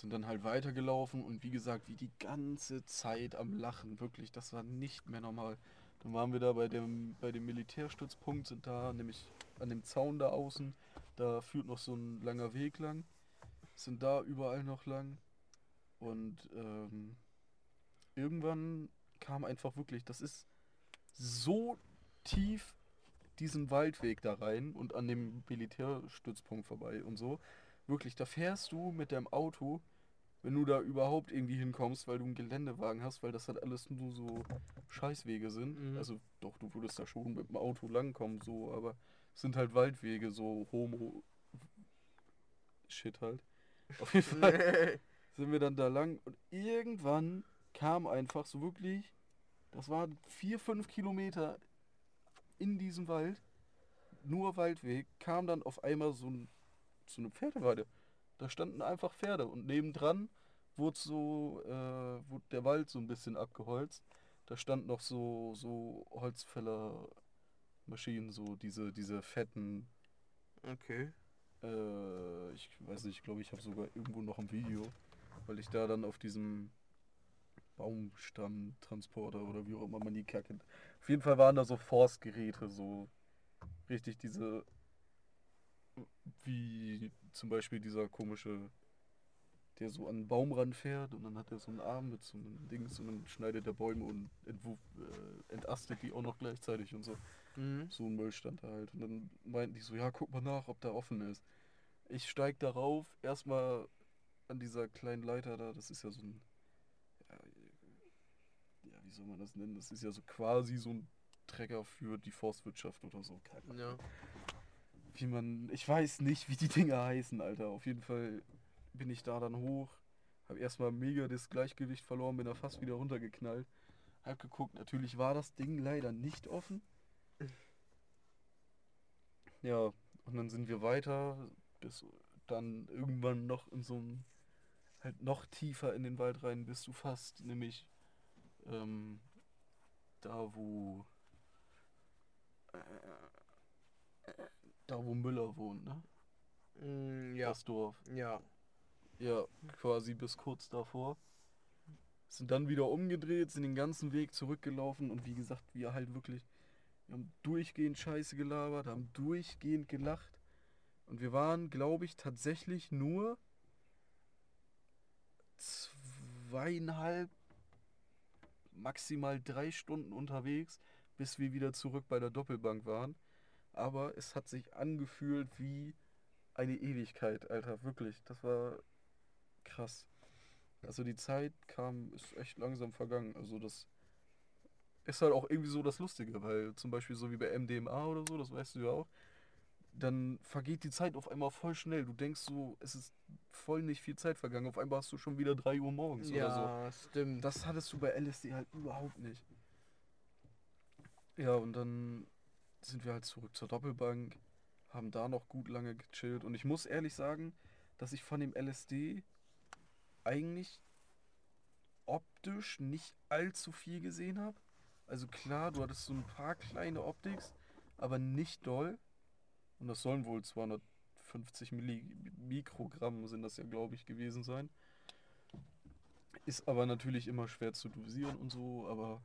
sind dann halt weitergelaufen und wie gesagt, wie die ganze Zeit am Lachen, wirklich, das war nicht mehr normal. Dann waren wir da bei dem, bei dem Militärstützpunkt, sind da nämlich an dem Zaun da außen, da führt noch so ein langer Weg lang, sind da überall noch lang und ähm, irgendwann kam einfach wirklich, das ist so tief diesen Waldweg da rein und an dem Militärstützpunkt vorbei und so. Wirklich, da fährst du mit deinem Auto, wenn du da überhaupt irgendwie hinkommst, weil du einen Geländewagen hast, weil das halt alles nur so Scheißwege sind. Mhm. Also doch, du würdest da schon mit dem Auto langkommen, so, aber es sind halt Waldwege, so Homo Shit halt. Auf jeden Fall sind wir dann da lang und irgendwann kam einfach so wirklich, das waren vier, fünf Kilometer in diesem Wald, nur Waldweg, kam dann auf einmal so, ein, so eine Pferdeweide. Da standen einfach Pferde und nebendran wurde so, äh, wurde der Wald so ein bisschen abgeholzt. Da stand noch so, so Holzfällermaschinen, so diese, diese fetten, Okay. äh, ich weiß nicht, ich glaube, ich habe sogar irgendwo noch ein Video, weil ich da dann auf diesem Baumstammtransporter oder wie auch immer man die kacke. Auf jeden Fall waren da so Forstgeräte, so richtig diese, wie zum Beispiel dieser komische, der so an einen Baumrand fährt und dann hat er so einen Arm mit so einem Dings und dann schneidet er Bäume und entwurf, äh, entastet die auch noch gleichzeitig und so. Mhm. So ein Müll stand da halt. Und dann meinten die so, ja, guck mal nach, ob da offen ist. Ich steig darauf, erstmal an dieser kleinen Leiter da, das ist ja so ein, ja, ja, wie soll man das nennen? Das ist ja so quasi so ein Trecker für die Forstwirtschaft oder so. Keine Ahnung. Ja. Wie man, ich weiß nicht, wie die Dinger heißen, Alter. Auf jeden Fall bin ich da dann hoch, hab erstmal mega das Gleichgewicht verloren, bin da fast wieder runtergeknallt. Hab geguckt, natürlich war das Ding leider nicht offen. Ja, und dann sind wir weiter, bis dann irgendwann noch in so ein, halt noch tiefer in den Wald rein, bis du fast, nämlich ähm, da wo, äh, da wo Müller wohnt, ne? Mm, ja. Das Dorf. Ja. Ja, quasi bis kurz davor. Sind dann wieder umgedreht, sind den ganzen Weg zurückgelaufen und wie gesagt, wir halt wirklich, wir haben durchgehend Scheiße gelabert, haben durchgehend gelacht. Und wir waren, glaube ich, tatsächlich nur zweieinhalb, maximal drei Stunden unterwegs, bis wir wieder zurück bei der Doppelbank waren. Aber es hat sich angefühlt wie eine Ewigkeit, Alter, wirklich. Das war krass. Also die Zeit kam, ist echt langsam vergangen. Also das ist halt auch irgendwie so das Lustige, weil zum Beispiel so wie bei MDMA oder so, das weißt du ja auch, dann vergeht die Zeit auf einmal voll schnell. Du denkst so, es ist voll nicht viel Zeit vergangen. Auf einmal hast du schon wieder 3 Uhr morgens oder so. Ja, stimmt. Das hattest du bei LSD halt überhaupt nicht. Ja, und dann sind wir halt zurück zur Doppelbank, haben da noch gut lange gechillt. Und ich muss ehrlich sagen, dass ich von dem LSD eigentlich optisch nicht allzu viel gesehen habe. Also klar, du hattest so ein paar kleine Optics, aber nicht doll. Und das sollen wohl 250 Milli Mikrogramm sind das ja, glaube ich, gewesen sein. Ist aber natürlich immer schwer zu dosieren und so, aber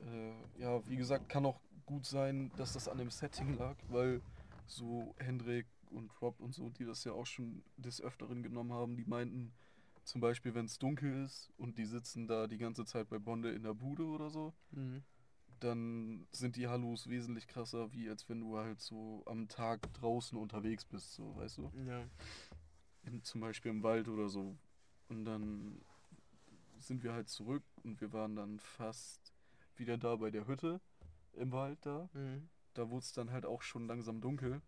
äh, ja, wie gesagt, kann auch gut sein, dass das an dem Setting lag, weil so Hendrik und Rob und so, die das ja auch schon des Öfteren genommen haben, die meinten zum Beispiel, wenn es dunkel ist und die sitzen da die ganze Zeit bei Bonde in der Bude oder so, Mhm. dann sind die Hallos wesentlich krasser, wie als wenn du halt so am Tag draußen unterwegs bist, so, weißt du? Ja. in, zum Beispiel im Wald oder so. Und dann sind wir halt zurück und wir waren dann fast wieder da bei der Hütte im Wald da. Mhm. Da wurde es dann halt auch schon langsam dunkel.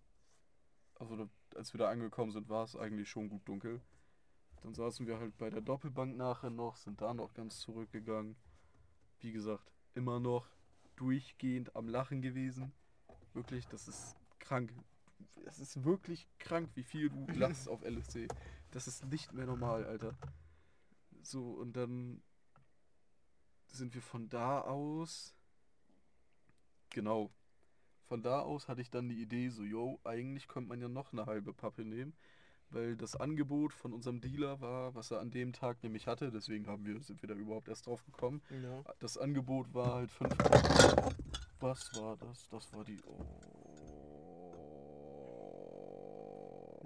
Also als wir da angekommen sind, war es eigentlich schon gut dunkel. Dann saßen wir halt bei der Doppelbank nachher noch, sind da noch ganz zurückgegangen. Wie gesagt, immer noch durchgehend am Lachen gewesen. Wirklich, das ist krank. Es ist wirklich krank, wie viel du lachst auf LSD. Das ist nicht mehr normal, Alter. So, und dann sind wir von da aus. Genau. Von da aus hatte ich dann die Idee, so, yo, eigentlich könnte man ja noch eine halbe Pappe nehmen. Weil das Angebot von unserem Dealer war, was er an dem Tag nämlich hatte, deswegen haben wir, sind wir da überhaupt erst drauf gekommen. Ja. Das Angebot war halt 5. Was war das? Das war die. Oh.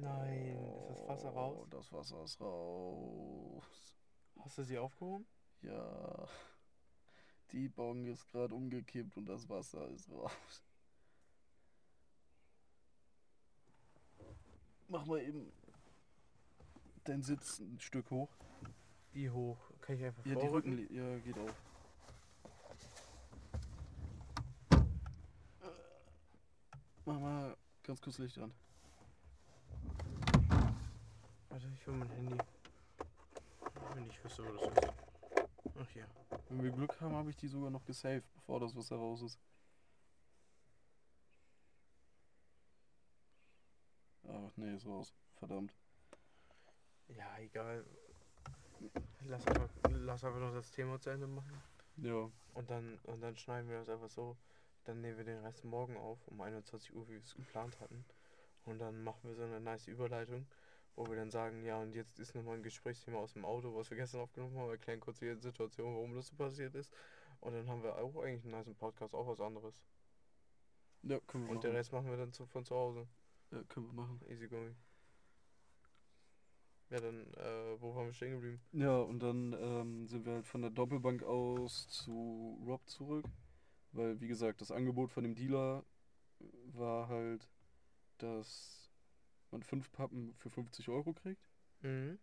Nein, ist das Wasser raus? Das Wasser ist raus. Hast du sie aufgehoben? Ja. Die Bong ist gerade umgekippt und das Wasser ist raus. Mach mal eben dein Sitz ein Stück hoch. Wie hoch? Kann ich einfach Ja, die vorrücken? Rücken. Ja, geht auf. Mach mal ganz kurz Licht an. Warte, ich hol mein Handy. Wenn ich wüsste, wo das ist. Ach ja. Wenn wir Glück haben, habe ich die sogar noch gesaved, bevor das Wasser raus ist. Ach nee, ist raus. Verdammt. Ja, egal. Lass einfach, lass einfach noch das Thema zu Ende machen. Ja, Und dann, und dann schneiden wir das einfach so. Dann nehmen wir den Rest morgen auf, um 21 Uhr, wie wir es geplant hatten. Und dann machen wir so eine nice Überleitung, wo wir dann sagen, ja, und jetzt ist nochmal ein Gesprächsthema aus dem Auto, was wir gestern aufgenommen haben, erklären kurz die Situation, warum das so passiert ist. Und dann haben wir auch eigentlich einen nice Podcast, auch was anderes. ja, können wir Und der machen. Rest machen wir dann zu, von zu Hause. Ja, können wir machen. Easy going. Ja, dann, äh, wo waren wir stehen geblieben? Ja, und dann ähm, sind wir halt von der Doppelbank aus zu Rob zurück. Weil, wie gesagt, das Angebot von dem Dealer war halt, dass man fünf Pappen für 50 Euro kriegt. Mhm.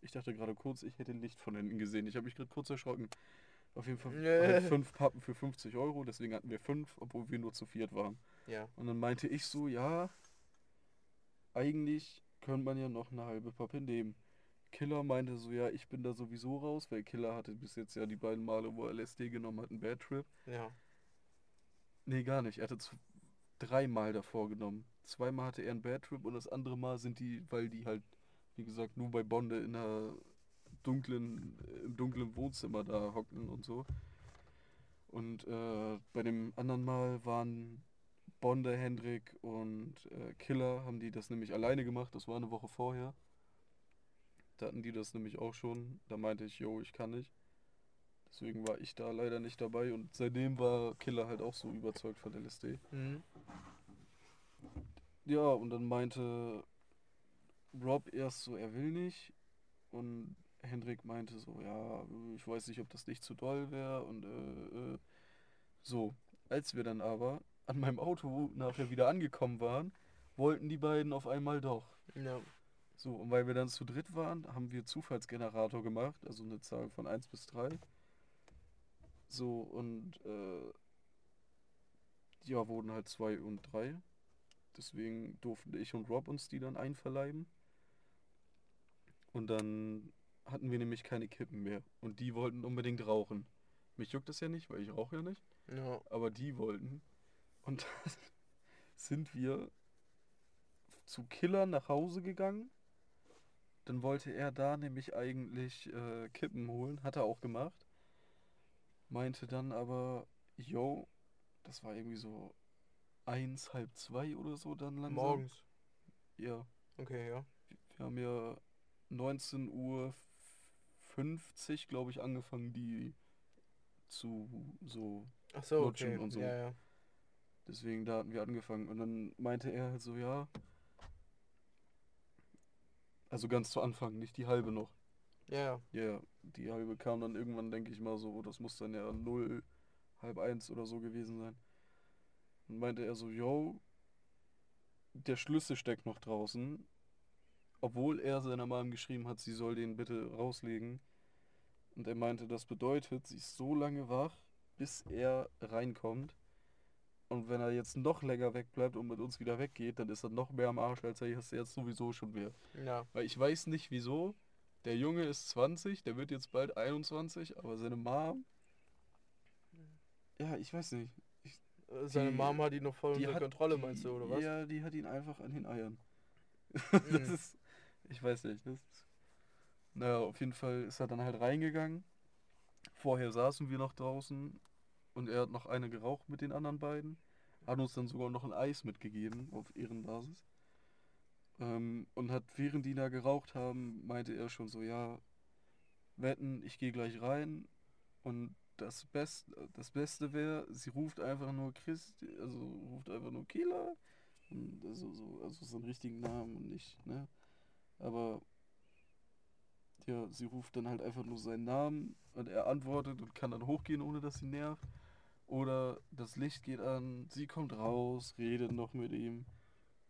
Ich dachte gerade kurz, ich hätte Licht von hinten gesehen. Ich habe mich gerade kurz erschrocken. Auf jeden Fall Nee. halt fünf Pappen für 50 Euro, deswegen hatten wir fünf, obwohl wir nur zu viert waren. Ja. Und dann meinte ich so, ja, eigentlich könnte man ja noch eine halbe Pappe nehmen. Killer meinte so, ja, ich bin da sowieso raus, weil Killer hatte bis jetzt ja die beiden Male, wo er LSD genommen hat, einen Bad Trip. Ja. Nee, gar nicht. Er hatte zu, dreimal davor genommen. Zweimal hatte er einen Bad Trip und das andere Mal sind die, weil die halt, wie gesagt, nur bei Bonde in einer dunklen, im dunklen Wohnzimmer da hocken und so. Und äh, bei dem anderen Mal waren Bonde, Hendrik und äh, Killer, haben die das nämlich alleine gemacht. Das war eine Woche vorher. Da hatten die das nämlich auch schon. Da meinte ich, yo, ich kann nicht. Deswegen war ich da leider nicht dabei und seitdem war Killer halt auch so überzeugt von LSD. Mhm. Ja, und dann meinte Rob erst so, er will nicht. Und Hendrik meinte so, ja, ich weiß nicht, ob das nicht zu doll wäre. Und äh, äh, so, als wir dann aber an meinem Auto nachher wieder angekommen waren, wollten die beiden auf einmal doch. Ja. So, und weil wir dann zu dritt waren, haben wir Zufallsgenerator gemacht, also eine Zahl von 1 bis 3. So, und äh, ja, wurden halt 2 und 3. Deswegen durften ich und Rob uns die dann einverleiben. Und dann hatten wir nämlich keine Kippen mehr. Und die wollten unbedingt rauchen. Mich juckt das ja nicht, weil ich rauche ja nicht. Ja. Aber die wollten. Und dann sind wir zu Killer nach Hause gegangen. Dann wollte er da nämlich eigentlich äh, Kippen holen. Hat er auch gemacht. Meinte dann aber, yo, das war irgendwie so eins, halb zwei oder so dann langsam. Morgens. Ja, Okay, ja. wir haben ja 19 Uhr 50, glaube ich, angefangen, die zu so. Ach so, Lutschen okay. und so. Ja, ja. Deswegen, da hatten wir angefangen. Und dann meinte er halt so, ja. Also ganz zu Anfang, nicht die halbe noch. Ja, ja. Ja, die halbe kam dann irgendwann, denke ich mal so, das muss dann ja 0, halb eins oder so gewesen sein. Dann meinte er so, yo, der Schlüssel steckt noch draußen. Obwohl er seiner Mom geschrieben hat, sie soll den bitte rauslegen. Und er meinte, das bedeutet, sie ist so lange wach, bis er reinkommt. Und wenn er jetzt noch länger wegbleibt und mit uns wieder weggeht, dann ist er noch mehr am Arsch, als er jetzt sowieso schon wäre. Ja. Weil ich weiß nicht wieso. Der Junge ist 20, der wird jetzt bald 21, aber seine Mom. Ja, ich weiß nicht. Äh, Seine Die- Mom hat ihn noch voll unter Kontrolle, die- meinst du, oder was? Ja, die hat ihn einfach an den Eiern. Mhm. das ist. Ich weiß nicht. Das ist, naja, auf jeden Fall ist er dann halt reingegangen. Vorher saßen wir noch draußen und er hat noch eine geraucht mit den anderen beiden. Hat uns dann sogar noch ein Eis mitgegeben auf Ehrenbasis. Ähm, und hat, während die da geraucht haben, meinte er schon so, ja, wetten, ich gehe gleich rein und das, Best, das Beste wäre, sie ruft einfach nur Chris, also ruft einfach nur. Und Also, so, also seinen richtigen Namen und nicht, ne? Aber ja, sie ruft dann halt einfach nur seinen Namen und er antwortet und kann dann hochgehen, ohne dass sie nervt. Oder das Licht geht an, sie kommt raus, redet noch mit ihm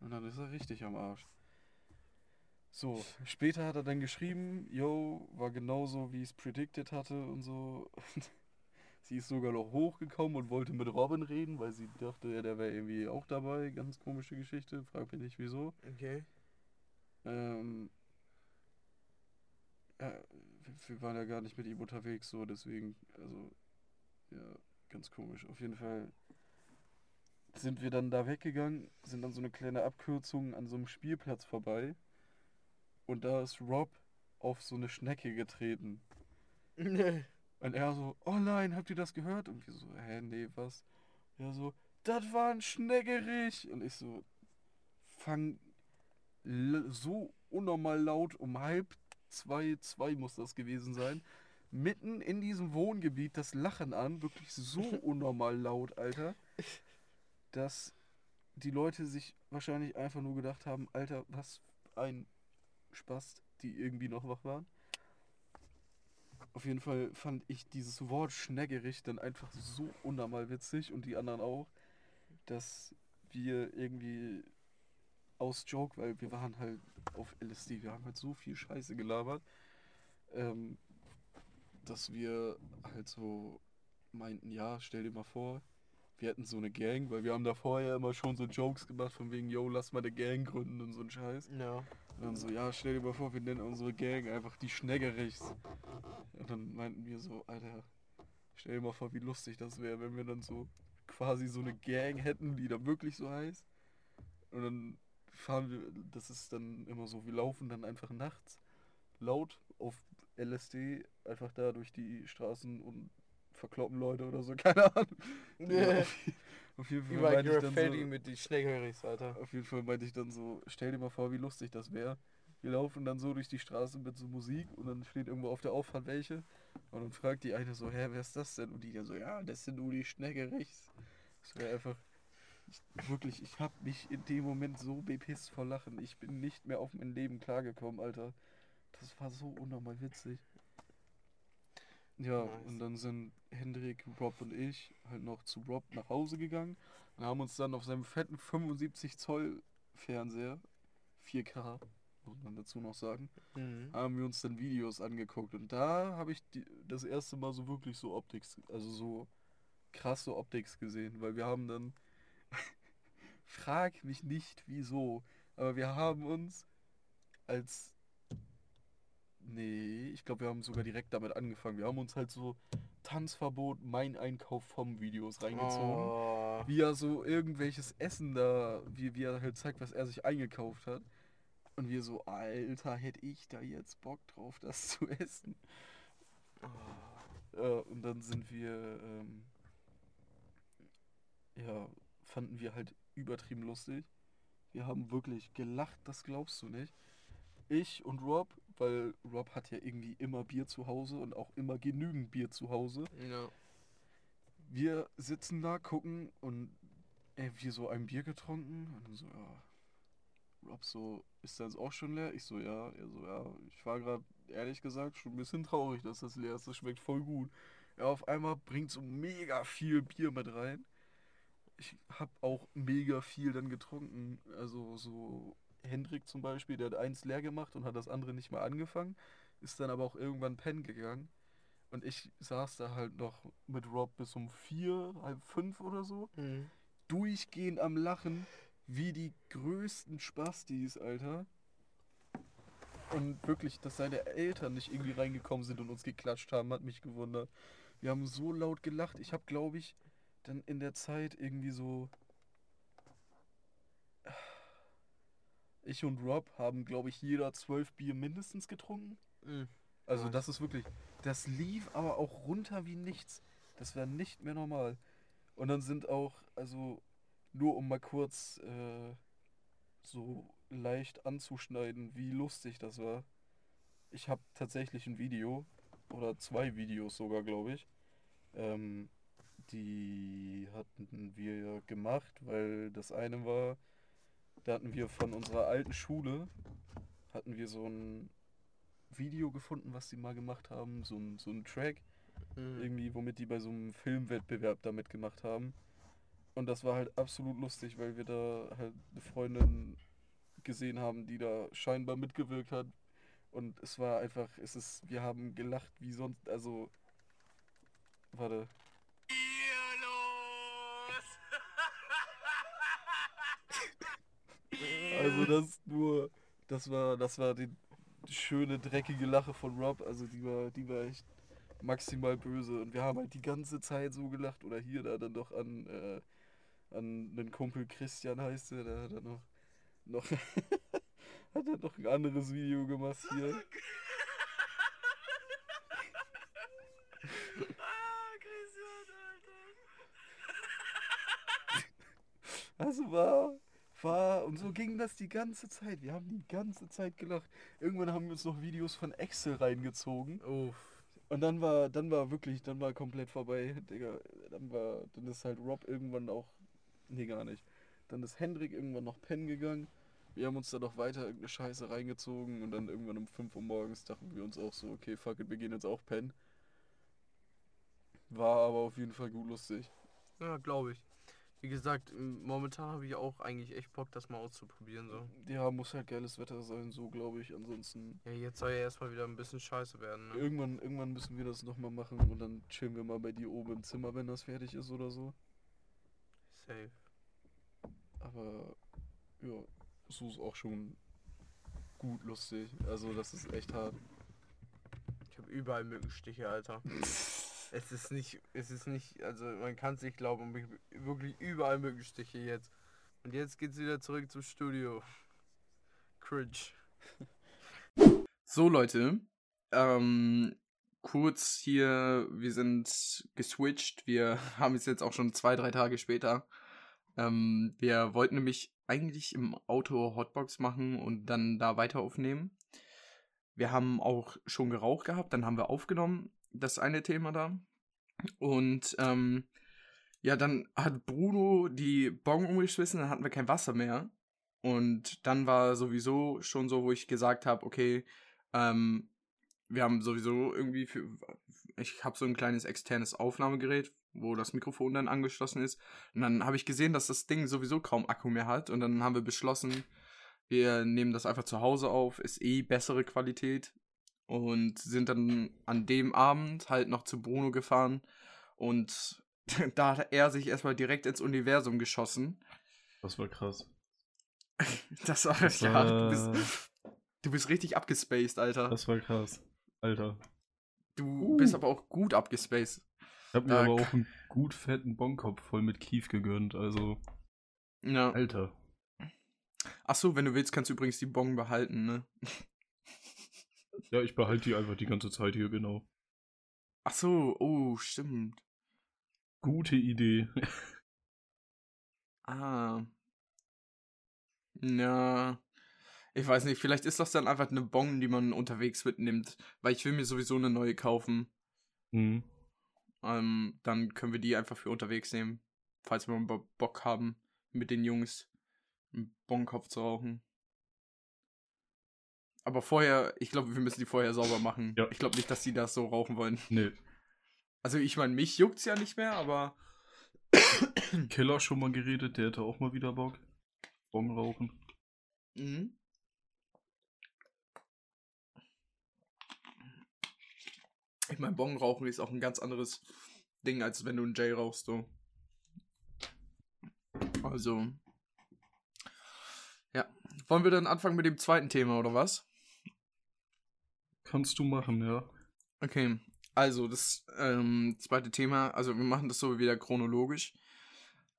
und dann ist er richtig am Arsch. So, später hat er dann geschrieben, yo, war genauso wie ich es predicted hatte und so. sie ist sogar noch hochgekommen und wollte mit Robin reden, weil sie dachte, ja, der wäre irgendwie auch dabei. Ganz komische Geschichte, frag mich nicht wieso. Okay. Ähm, wir- wir waren ja gar nicht mit ihm unterwegs, so deswegen, also, ja, ganz komisch. Auf jeden Fall sind wir dann da weggegangen, sind an so eine kleine Abkürzung an so einem Spielplatz vorbei und da ist Rob auf so eine Schnecke getreten. Nee. Und er so, oh nein, habt ihr das gehört? Und wir so, hä, nee, was? Er so, das war ein Schneckerich. Und ich so, fang so unnormal laut um halb zwei, zwei muss das gewesen sein, mitten in diesem Wohngebiet das Lachen an, wirklich so unnormal laut, Alter, dass die Leute sich wahrscheinlich einfach nur gedacht haben, Alter, was ein Spast, die irgendwie noch wach waren. Auf jeden Fall fand ich dieses Wort Schneggerich dann einfach so unnormal witzig und die anderen auch, dass wir irgendwie aus Joke, weil wir waren halt auf LSD, wir haben halt so viel Scheiße gelabert, ähm, dass wir halt so meinten, ja, stell dir mal vor, wir hätten so eine Gang, weil wir haben da vorher immer schon so Jokes gemacht von wegen, yo, lass mal eine Gang gründen und so ein Scheiß. Ja. Und dann so, ja, stell dir mal vor, wir nennen unsere Gang einfach die Schneggerichs. Und dann meinten wir so, Alter, stell dir mal vor, wie lustig das wäre, wenn wir dann so quasi so eine Gang hätten, die da wirklich so heißt. Und dann fahren wir, das ist dann immer so, wir laufen dann einfach nachts laut auf LSD einfach da durch die Straßen und verkloppen Leute oder so, keine Ahnung. Nee. Auf, auf jeden Fall meinte ich dann so, mit Schneckerrichs, Alter. auf jeden Fall meinte ich dann so, stell dir mal vor, wie lustig das wäre. Wir laufen dann so durch die Straße mit so Musik und dann steht irgendwo auf der Auffahrt welche. Und dann fragt die eine so, hä, wer ist das denn? Und die dann so, ja, das sind nur die Schneckerichs. Das wäre einfach, ich, wirklich, ich hab mich in dem Moment so bepisst vor Lachen. Ich bin nicht mehr auf mein Leben klargekommen, Alter. Das war so unnormal witzig. Ja, Nice. und dann sind Hendrik, Rob und ich halt noch zu Rob nach Hause gegangen und haben uns dann auf seinem fetten 75 Zoll Fernseher, 4K, muss man dazu noch sagen, Mhm. haben wir uns dann Videos angeguckt und da habe ich die, das erste Mal so wirklich so Optics, also so krasse Optics gesehen, weil wir haben dann, frag mich nicht wieso, aber wir haben uns als, nee, ich glaube wir haben sogar direkt damit angefangen, wir haben uns halt so Tanzverbot, mein Einkauf vom Videos reingezogen Oh. wie er so irgendwelches Essen da, wie, wie er halt zeigt, was er sich eingekauft hat. Und wir so, Alter, hätte ich da jetzt Bock drauf, das zu essen. Ja, und dann sind wir, ähm, ja, fanden wir halt übertrieben lustig. Wir haben wirklich gelacht, das glaubst du nicht. Ich und Rob weil Rob hat ja irgendwie immer Bier zu Hause und auch immer genügend Bier zu Hause. Ja. Wir sitzen da, gucken und ey, wir so ein Bier getrunken und so, ja. Rob so, ist das auch schon leer? Ich so, ja. Er so, ja. Ich war gerade, ehrlich gesagt, schon ein bisschen traurig, dass das leer ist. Das schmeckt voll gut. Ja, auf einmal bringt so mega viel Bier mit rein. Ich hab auch mega viel dann getrunken. Also so Hendrik zum Beispiel, der hat eins leer gemacht und hat das andere nicht mal angefangen. Ist dann aber auch irgendwann pennen gegangen. Und ich saß da halt noch mit Rob bis um vier, halb fünf oder so Mhm. durchgehend am Lachen, wie die größten Spastis, Alter. Und wirklich, dass seine Eltern nicht irgendwie reingekommen sind und uns geklatscht haben, hat mich gewundert. Wir haben so laut gelacht. Ich habe, glaube ich, dann in der Zeit irgendwie so. Ich und Rob haben, glaube ich, jeder zwölf Bier mindestens getrunken. Mhm. Also das ist wirklich, das lief aber auch runter wie nichts. Das war nicht mehr normal. Und dann sind auch, also nur um mal kurz äh, so leicht anzuschneiden, wie lustig das war. Ich habe tatsächlich ein Video oder zwei Videos sogar, glaube ich. Ähm, die hatten wir gemacht, weil das eine war, da hatten wir von unserer alten Schule, hatten wir so ein Video gefunden, was die mal gemacht haben, so ein, so ein Track, Mhm. irgendwie, womit die bei so einem Filmwettbewerb da mitgemacht haben. Und das war halt absolut lustig, weil wir da halt eine Freundin gesehen haben, die da scheinbar mitgewirkt hat. Und es war einfach, es ist, wir haben gelacht wie sonst, also, warte. Also das nur, das war, das war die schöne dreckige Lache von Rob. Also die war, die war echt maximal böse. Und wir haben halt die ganze Zeit so gelacht. Oder hier da dann doch an, äh, an einen Kumpel Christian heißt der, der hat dann noch, noch hat er noch ein anderes Video gemacht hier. Also war, war, und so ging das die ganze Zeit. Wir haben die ganze Zeit gelacht. Irgendwann haben wir uns noch Videos von Excel reingezogen. Uff. Und dann war, dann war wirklich, dann war komplett vorbei, Digga. Dann war, dann ist halt Rob irgendwann auch, nee, gar nicht. Dann ist Hendrik irgendwann noch pennen gegangen. Wir haben uns dann noch weiter irgendeine Scheiße reingezogen und dann irgendwann um 5 Uhr morgens dachten wir uns auch so, okay, fuck it, wir gehen jetzt auch pennen. War aber auf jeden Fall gut lustig. Ja, glaube ich. Wie gesagt, momentan habe ich auch eigentlich echt Bock, das mal auszuprobieren. So. Ja, muss halt geiles Wetter sein, so glaube ich. Ansonsten, Ja, jetzt soll ja erstmal wieder ein bisschen scheiße werden. Ne? irgendwann, irgendwann müssen wir das nochmal machen und dann chillen wir mal bei dir oben im Zimmer, wenn das fertig ist oder so. Safe. Aber ja, so ist auch schon gut lustig. Also das ist echt hart. Ich habe überall Mückenstiche, Alter. es ist nicht, es ist nicht, also man kann es nicht glauben, wirklich überall Mückenstiche jetzt. Und jetzt geht's wieder zurück zum Studio. Cringe. So, Leute. Ähm, kurz hier, wir sind geswitcht. Wir haben es jetzt auch schon zwei, drei Tage später. Ähm, wir wollten nämlich eigentlich im Auto Hotbox machen und dann da weiter aufnehmen. Wir haben auch schon geraucht gehabt, dann haben wir aufgenommen, das eine Thema da. Und ähm, ja, dann hat Bruno die Bon umgeschmissen, dann hatten wir kein Wasser mehr. Und dann war sowieso schon so, wo ich gesagt habe, okay, ähm, wir haben sowieso irgendwie für. Ich habe so ein kleines externes Aufnahmegerät, wo das Mikrofon dann angeschlossen ist. Und dann habe ich gesehen, dass das Ding sowieso kaum Akku mehr hat. Und dann haben wir beschlossen, wir nehmen das einfach zu Hause auf, ist eh bessere Qualität. Und sind dann an dem Abend halt noch zu Bruno gefahren. Und da hat er sich erstmal direkt ins Universum geschossen. Das war krass. Das war, Das ja, du war- bist, du bist richtig abgespaced, Alter. Das war krass. Alter. Du Uh. bist aber auch gut abgespaced. Ich hab mir Äh, aber auch einen gut fetten Bonkopf voll mit Kief gegönnt. Also, Ja. Alter. Achso, wenn du willst, kannst du übrigens die Bon behalten, ne? Ja, ich behalte die einfach die ganze Zeit hier, genau. Achso, oh, stimmt. Gute Idee. Ah. Ja. Ich weiß nicht, vielleicht ist das dann einfach eine Bon, die man unterwegs mitnimmt, weil ich will mir sowieso eine neue kaufen. Mhm. Ähm, dann können wir die einfach für unterwegs nehmen, falls wir Bock haben, mit den Jungs einen Bonkopf zu rauchen. Aber vorher, ich glaube, wir müssen die vorher sauber machen. Ja. Ich glaube nicht, dass die das so rauchen wollen. Nee. Also ich meine, mich juckt's ja nicht mehr, aber Killer schon mal geredet, der hätte auch mal wieder Bock. Bon rauchen. Mhm. Ich meine, Bong rauchen ist auch ein ganz anderes Ding, als wenn du einen J rauchst, so. Also. Ja. Wollen wir dann anfangen mit dem zweiten Thema, oder was? Kannst du machen, ja. Okay. Also, das ähm, zweite Thema, also wir machen das so wieder chronologisch.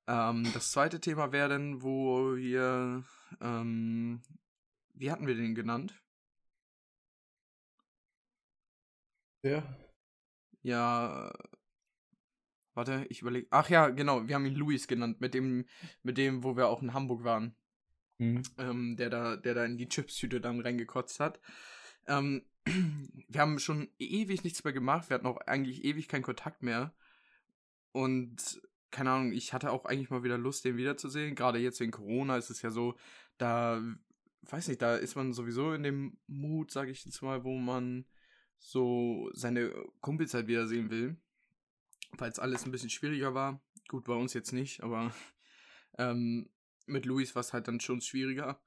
Ähm, das zweite Thema wäre dann, wo wir, ähm, wie hatten wir den genannt? Ja. Ja, warte, ich überlege. Ach ja, genau, wir haben ihn Luis genannt, mit dem, mit dem, wo wir auch in Hamburg waren, Mhm. ähm, der da, der da in die Chipstüte dann reingekotzt hat. Ähm, wir haben schon ewig nichts mehr gemacht, wir hatten auch eigentlich ewig keinen Kontakt mehr. Und keine Ahnung, ich hatte auch eigentlich mal wieder Lust, den wiederzusehen. Gerade jetzt wegen Corona ist es ja so, da, weiß nicht, da ist man sowieso in dem Mut, sage ich jetzt mal, wo man so seine Kumpels halt wiedersehen will. Weil es alles ein bisschen schwieriger war. Gut, bei uns jetzt nicht, aber ähm, mit Luis war es halt dann schon schwieriger.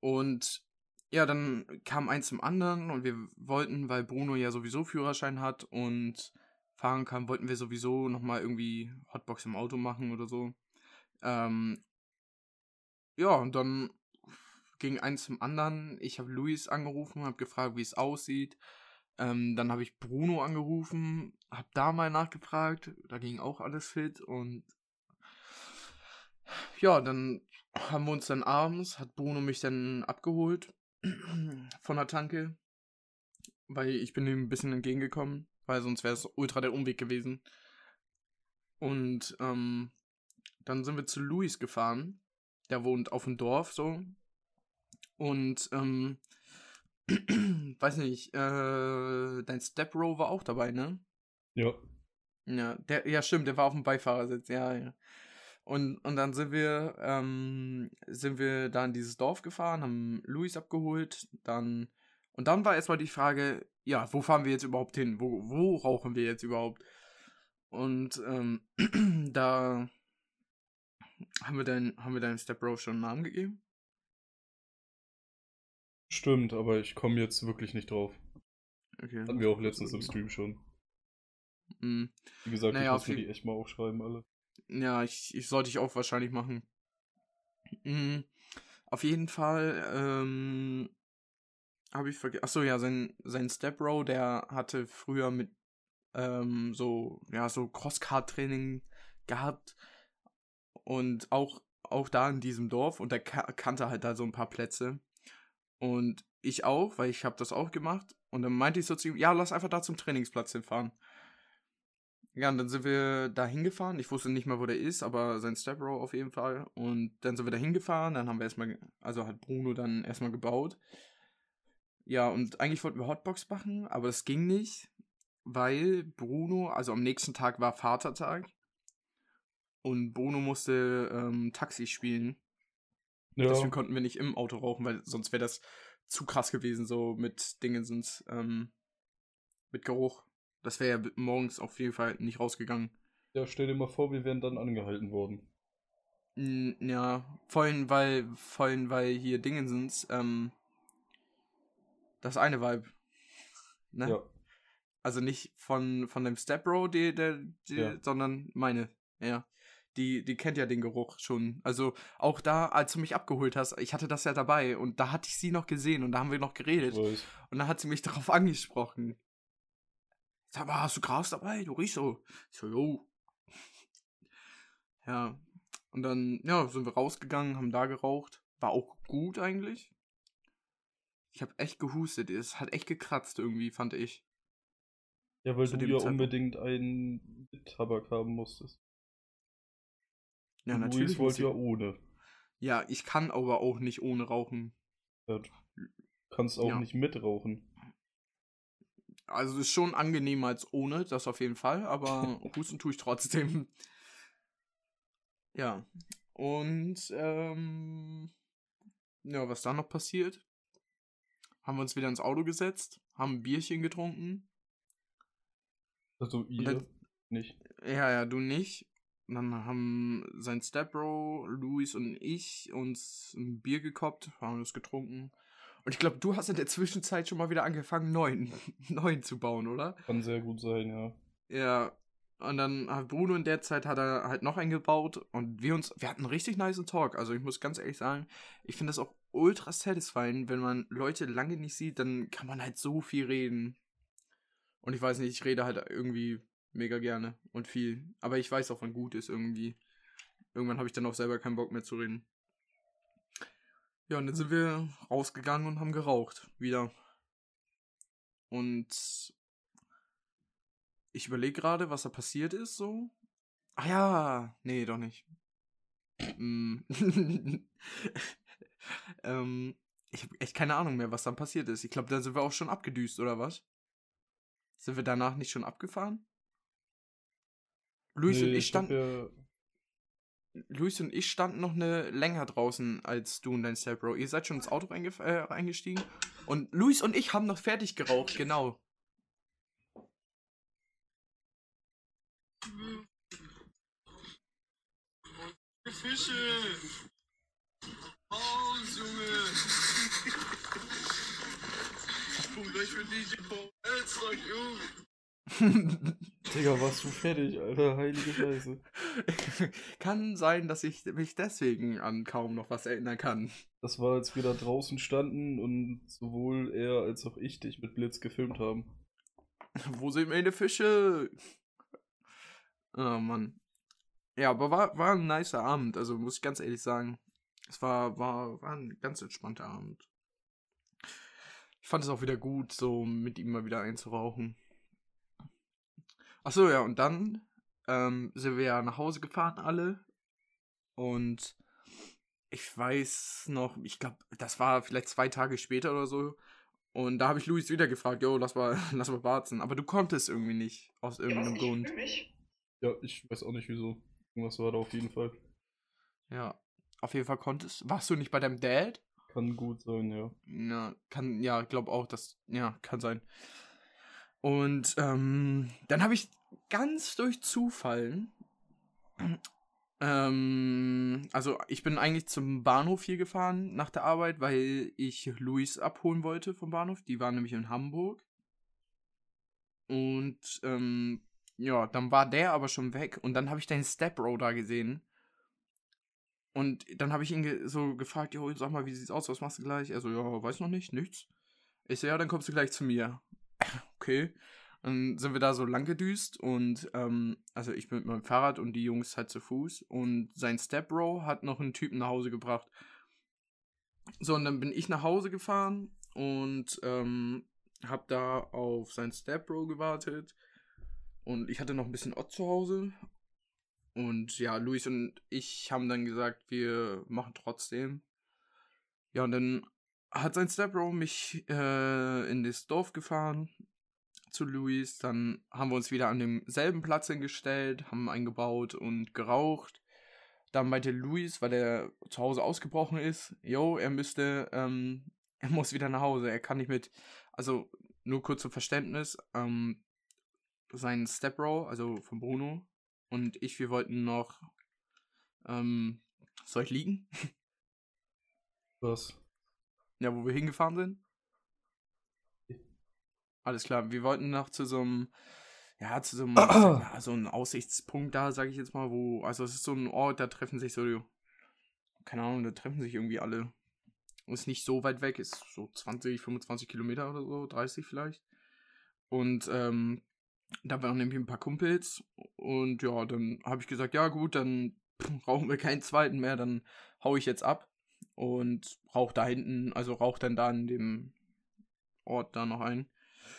Und ja, dann kam eins zum anderen und wir wollten, weil Bruno ja sowieso Führerschein hat und fahren kann, wollten wir sowieso nochmal irgendwie Hotbox im Auto machen oder so. Ähm, ja, und dann ging eins zum anderen. Ich habe Luis angerufen, habe gefragt, wie es aussieht. Ähm, dann habe ich Bruno angerufen, habe da mal nachgefragt. Da ging auch alles fit und ja, dann haben wir uns dann abends, hat Bruno mich dann abgeholt von der Tanke, weil ich bin ihm ein bisschen entgegengekommen, weil sonst wäre es ultra der Umweg gewesen. Und ähm, dann sind wir zu Luis gefahren. Der wohnt auf dem Dorf so. Und ähm, weiß nicht, äh, dein Stepbro war auch dabei, ne? Ja. Ja, der, ja, stimmt, der war auf dem Beifahrersitz, ja, ja. Und, und dann sind wir, ähm, sind wir da in dieses Dorf gefahren, haben Luis abgeholt, dann, und dann war erstmal die Frage, ja, wo fahren wir jetzt überhaupt hin? Wo, wo rauchen wir jetzt überhaupt? Und, ähm, da haben wir dein, haben wir deinem Stepbro schon einen Namen gegeben? Stimmt, aber ich komme jetzt wirklich nicht drauf. Okay. Hatten wir auch letztens im Stream schon. Mhm. Wie gesagt, Naja, ich muss mir die echt mal aufschreiben, alle. Ja, ich, ich sollte ich auch wahrscheinlich machen. Mhm. Auf jeden Fall, ähm, habe ich vergessen. Achso, ja, sein, sein Stepbro, der hatte früher mit, ähm, so, ja, so Crosskart-Training gehabt. Und auch, auch da in diesem Dorf. Und der ka kannte halt da so ein paar Plätze. Und ich auch, weil ich habe das auch gemacht. Und dann meinte ich so zu ihm, ja, lass einfach da zum Trainingsplatz hinfahren. Ja, und dann sind wir da hingefahren. Ich wusste nicht mehr, wo der ist, aber sein Stepbro auf jeden Fall. Und dann sind wir da hingefahren. Dann haben wir erstmal, also hat Bruno dann erstmal gebaut. Ja, und eigentlich wollten wir Hotbox machen, aber das ging nicht, weil Bruno, also am nächsten Tag war Vatertag. Und Bruno musste ähm, Taxi spielen. Ja. Deswegen konnten wir nicht im Auto rauchen, weil sonst wäre das zu krass gewesen, so mit Dingensens, ähm, mit Geruch. Das wäre ja morgens auf jeden Fall nicht rausgegangen. ja, stell dir mal vor, wir wären dann angehalten worden. Ja, vorhin, weil, vorhin, weil hier Dingensens, ähm, das eine Vibe. Ne? Ja. Also nicht von, von dem Stepbro, die, der, die, Ja. sondern meine. Ja. Die, die kennt ja den Geruch schon. Also auch da, als du mich abgeholt hast, ich hatte das ja dabei und da hatte ich sie noch gesehen und da haben wir noch geredet. Und dann hat sie mich darauf angesprochen. Sag mal, hast du Gras dabei? Du riechst so. Ich so, jo. Ja. Und dann, ja, sind wir rausgegangen, haben da geraucht. War auch gut eigentlich. Ich habe echt gehustet. Es hat echt gekratzt irgendwie, fand ich. Ja, weil Zu du ja Zeitpunkt. unbedingt einen Tabak haben musstest. Ja, Und natürlich. Luis wollte ja ohne. Ja, ich kann aber auch nicht ohne rauchen. Ja, Kannst auch Ja. nicht mitrauchen. Also es ist schon angenehmer als ohne, das auf jeden Fall, aber husten tue ich trotzdem. Ja. Und ähm, ja, was dann noch passiert? Haben wir uns wieder ins Auto gesetzt, haben ein Bierchen getrunken. Also ihr dann- nicht. Ja, ja, du nicht. Und dann haben sein Stepbro, Luis und ich uns ein Bier gekoppt, haben das getrunken. Und ich glaube, du hast in der Zwischenzeit schon mal wieder angefangen, neuen, neuen zu bauen, oder? Kann sehr gut sein, ja. Ja. Und dann hat Bruno in der Zeit hat er halt noch einen gebaut und wir uns, wir hatten einen richtig nice Talk. Also ich muss ganz ehrlich sagen, ich finde das auch ultra satisfying, wenn man Leute lange nicht sieht, dann kann man halt so viel reden. Und ich weiß nicht, ich rede halt irgendwie mega gerne und viel. Aber ich weiß auch, wann gut ist irgendwie. Irgendwann habe ich dann auch selber keinen Bock mehr zu reden. Ja, und dann sind wir rausgegangen und haben geraucht. Wieder. Und ich überlege gerade, was da passiert ist, so. Ah ja, nee, doch nicht. Mm. ähm, ich habe echt keine Ahnung mehr, was dann passiert ist. Ich glaube, da sind wir auch schon abgedüst, oder was? Sind wir danach nicht schon abgefahren? Luis und Nee, ich hab standen. Luis und ich standen noch eine länger draußen als du und dein Stepbro. Ihr seid schon ins Auto reingef- äh, reingestiegen. Und Luis und ich haben noch fertig geraucht, genau. Fische! Haus, Junge! Punkt gleich für DJ Paul. Elstag, Junge! Digga, warst du fertig, Alter? Heilige Scheiße. kann sein, dass ich mich deswegen an kaum noch was erinnern kann. Das war, als wir da draußen standen und sowohl er als auch ich dich mit Blitz gefilmt haben. Wo sind meine Fische? Oh Mann. Ja, aber war, war ein nicer Abend, also muss ich ganz ehrlich sagen. Es war, war, war ein ganz entspannter Abend. Ich fand es auch wieder gut, so mit ihm mal wieder einzurauchen. Achso, ja, und dann ähm, sind wir ja nach Hause gefahren, alle. Und ich weiß noch, ich glaube, das war vielleicht zwei Tage später oder so. Und da habe ich Luis wieder gefragt, jo, lass mal, lass mal warten. Aber du konntest irgendwie nicht, aus irgendeinem Grund. Ja, ich weiß auch nicht wieso. Irgendwas war da auf jeden Fall. Ja, auf jeden Fall konntest. Warst du nicht bei deinem Dad? Kann gut sein, ja. Ja, kann, ja, glaub auch, dass, ja, kann sein. Und ähm, dann habe ich ganz durch Zufall, ähm, also ich bin eigentlich zum Bahnhof hier gefahren nach der Arbeit, weil ich Luis abholen wollte vom Bahnhof. Die waren nämlich in Hamburg. Und ähm, ja, dann war der aber schon weg und dann habe ich deinen Stepbro da gesehen. Und dann habe ich ihn ge so gefragt, jo, sag mal, wie sieht's aus? Was machst du gleich? Er so, ja, weiß noch nicht, nichts. Ich so, ja, dann kommst du gleich zu mir. okay. Dann sind wir da so lang gedüst und, ähm, also ich bin mit meinem Fahrrad und die Jungs halt zu Fuß und sein Stepbro hat noch einen Typen nach Hause gebracht. So, und dann bin ich nach Hause gefahren und, ähm, hab da auf sein Stepbro gewartet und ich hatte noch ein bisschen Ott zu Hause und ja, Luis und ich haben dann gesagt, wir machen trotzdem. Ja, und dann hat sein Stepbro mich äh, in das Dorf gefahren zu Luis. Dann haben wir uns wieder an demselben Platz hingestellt, haben eingebaut und geraucht. Dann meinte Luis, weil er zu Hause ausgebrochen ist, yo, er müsste, ähm, er muss wieder nach Hause. Er kann nicht mit, also nur kurz zum Verständnis, ähm, sein Stepbro, also von Bruno, und ich, wir wollten noch. Ähm, soll ich liegen? Was? Ja, wo wir hingefahren sind? Alles klar, wir wollten noch zu so einem. Ja, zu so einem. ja, so einem Aussichtspunkt da, sag ich jetzt mal, wo. Also, es ist so ein Ort, da treffen sich so. Keine Ahnung, da treffen sich irgendwie alle. Ist nicht so weit weg, ist so 20, 25 Kilometer oder so, 30 vielleicht. Und, ähm, da waren nämlich ein paar Kumpels und ja, dann habe ich gesagt, ja gut, dann brauchen wir keinen zweiten mehr, dann hau ich jetzt ab und rauch da hinten, also rauch dann da in dem Ort da noch ein.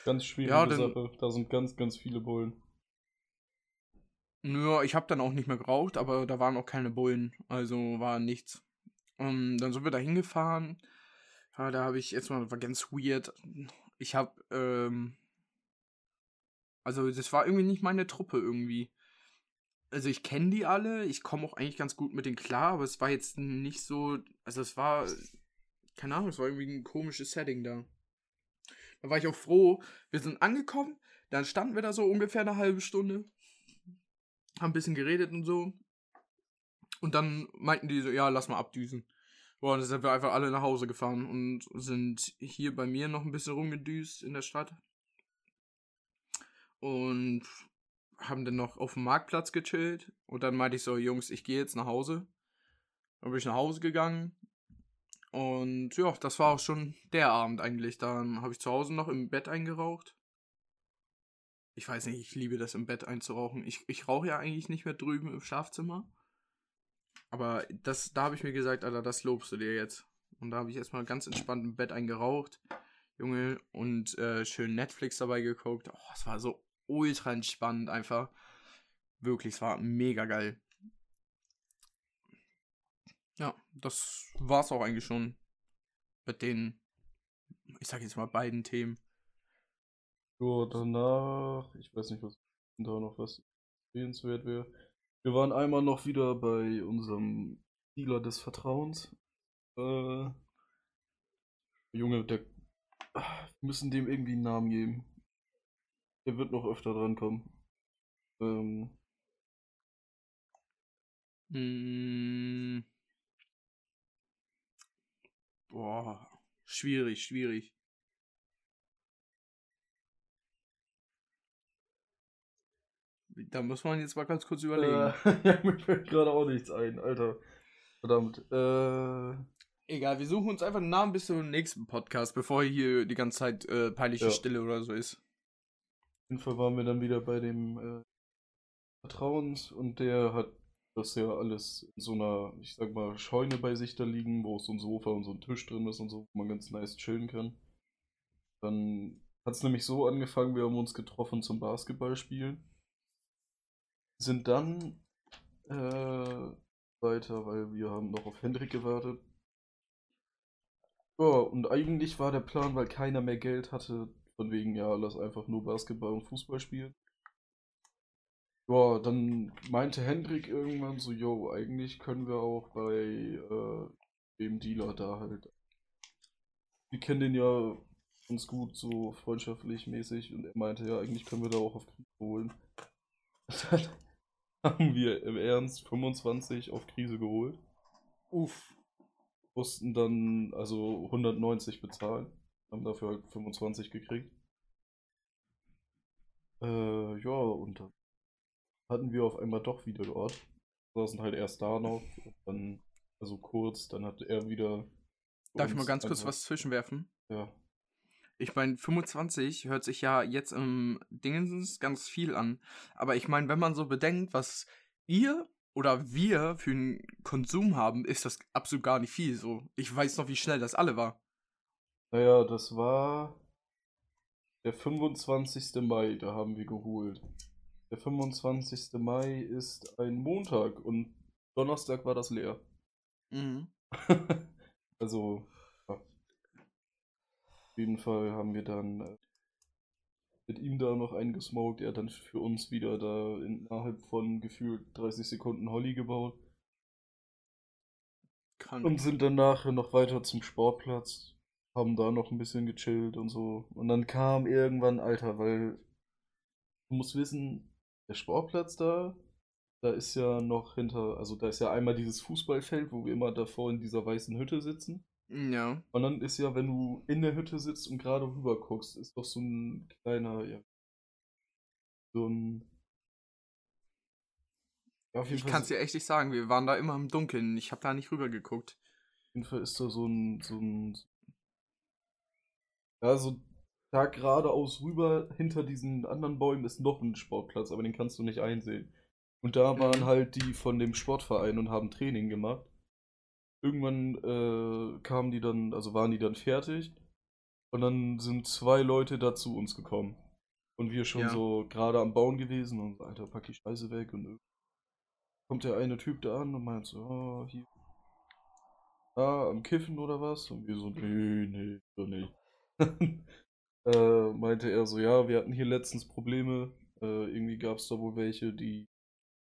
Ganz schwierige Ja, dann- Sache. Da sind ganz, ganz viele Bullen. Nö, ich habe dann auch nicht mehr geraucht, aber da waren auch keine Bullen, also war nichts. Ähm, dann sind wir da hingefahren, Ja, da habe ich jetzt mal, war ganz weird. Ich habe, ähm, also das war irgendwie nicht meine Truppe irgendwie. Also ich kenne die alle, ich komme auch eigentlich ganz gut mit denen klar, aber es war jetzt nicht so, also es war, keine Ahnung, es war irgendwie ein komisches Setting da. Da war ich auch froh, wir sind angekommen, dann standen wir da so ungefähr eine halbe Stunde, haben ein bisschen geredet und so. Und dann meinten die so, ja, lass mal abdüsen. Boah, und dann sind wir einfach alle nach Hause gefahren und sind hier bei mir noch ein bisschen rumgedüst in der Stadt. Und haben dann noch auf dem Marktplatz gechillt. Und dann meinte ich so, Jungs, ich gehe jetzt nach Hause. Dann bin ich nach Hause gegangen. Und ja, das war auch schon der Abend eigentlich. Dann habe ich zu Hause noch im Bett eingeraucht. Ich weiß nicht, ich liebe das im Bett einzurauchen. Ich, ich rauche ja eigentlich nicht mehr drüben im Schlafzimmer. Aber das, da habe ich mir gesagt, Alter, das lobst du dir jetzt. Und da habe ich erstmal ganz entspannt im Bett eingeraucht, Junge, und äh, schön Netflix dabei geguckt. Oh, es war so ultra entspannt einfach. Wirklich, es war mega geil. Ja, das war's auch eigentlich schon mit den, ich sag jetzt mal, beiden Themen. Ja, danach, ich weiß nicht, was da noch was sehenswert wäre. Wir waren einmal noch wieder bei unserem Dealer des Vertrauens. Äh, Junge, der, wir müssen dem irgendwie einen Namen geben. Der wird noch öfter drankommen. Ähm, Mm. Boah, schwierig, schwierig. Da muss man jetzt mal ganz kurz überlegen. äh, ja, mir fällt gerade auch nichts ein, Alter. Verdammt. Äh, Egal, wir suchen uns einfach einen Namen bis zum nächsten Podcast, bevor hier die ganze Zeit äh, peinliche Ja. Stille oder so ist. Auf jeden Fall waren wir dann wieder bei dem äh, Vertrauens und der hat das ja alles in so einer, ich sag mal, Scheune bei sich da liegen, wo so ein Sofa und so ein Tisch drin ist und so, wo man ganz nice chillen kann. Dann hat es nämlich so angefangen, wir haben uns getroffen zum Basketballspielen. Sind dann äh, weiter, weil wir haben noch auf Hendrik gewartet. Ja, und eigentlich war der Plan, weil keiner mehr Geld hatte, von wegen, ja, lass einfach nur Basketball und Fußball spielen. Ja, dann meinte Hendrik irgendwann so, yo, eigentlich können wir auch bei äh, dem Dealer da halt. Wir kennen den ja ganz gut, so freundschaftlich mäßig, und er meinte, ja, eigentlich können wir da auch auf Krise holen. Dann haben wir im Ernst 25 auf Krise geholt. Uff. Mussten dann also 190 bezahlen. Haben dafür halt 25 gekriegt. Äh, ja, und dann hatten wir auf einmal doch wieder dort. Saßen halt erst da noch, dann, also kurz, dann hat er wieder. Darf ich mal ganz kurz was zwischenwerfen? Ja. Ich meine, 25 hört sich ja jetzt im Dingens ganz viel an. Aber ich meine, wenn man so bedenkt, was ihr oder wir für einen Konsum haben, ist das absolut gar nicht viel. So, ich weiß noch, wie schnell das alle war. Naja, das war der 25. Mai, da haben wir geholt. Der 25. Mai ist ein Montag und Donnerstag war das leer. Mhm. also, ja. Auf jeden Fall haben wir dann äh, mit ihm da noch eingesmoked. Er hat dann für uns wieder da innerhalb von gefühlt 30 Sekunden Holly gebaut. Krank. Und sind dann nachher noch weiter zum Sportplatz, haben da noch ein bisschen gechillt und so. Und dann kam irgendwann, Alter, weil du musst wissen, der Sportplatz da, da ist ja noch hinter, also da ist ja einmal dieses Fußballfeld, wo wir immer davor in dieser weißen Hütte sitzen. Ja. Und dann ist ja, wenn du in der Hütte sitzt und gerade rüber guckst, ist doch so ein kleiner, ja, so ein. Ja, auf jeden Ich kann es dir echt nicht sagen, wir waren da immer im Dunkeln. Ich habe da nicht rüber geguckt. Auf jeden Fall ist da so ein, so ein, ja, so da geradeaus rüber hinter diesen anderen Bäumen ist noch ein Sportplatz, aber den kannst du nicht einsehen. Und da waren Mhm. halt die von dem Sportverein und haben Training gemacht. Irgendwann äh, kamen die dann, also waren die dann fertig. Und dann sind zwei Leute da zu uns gekommen. Und wir schon Ja. so gerade am Bauen gewesen und Alter, pack die Scheiße weg und kommt der eine Typ da an und meint so, oh, hier. ah, am Kiffen oder was? Und wir so, nee, nee, doch nicht. äh, meinte er so, ja, wir hatten hier letztens Probleme. Äh, irgendwie gab es da wohl welche, die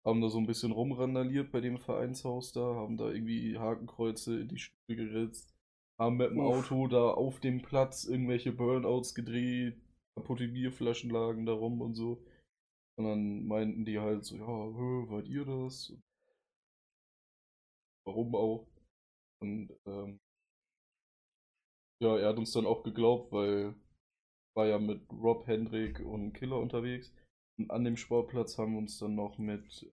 haben da so ein bisschen rumrandaliert bei dem Vereinshaus da, haben da irgendwie Hakenkreuze in die Stühle geritzt, haben mit dem Uff. Auto da auf dem Platz irgendwelche Burnouts gedreht, kaputte Bierflaschen lagen da rum und so. Und dann meinten die halt so, ja, hä, wart ihr das? Warum auch? Und ähm, ja, er hat uns dann auch geglaubt, weil war ja mit Rob Hendrick und Killer unterwegs. Und an dem Sportplatz haben wir uns dann noch mit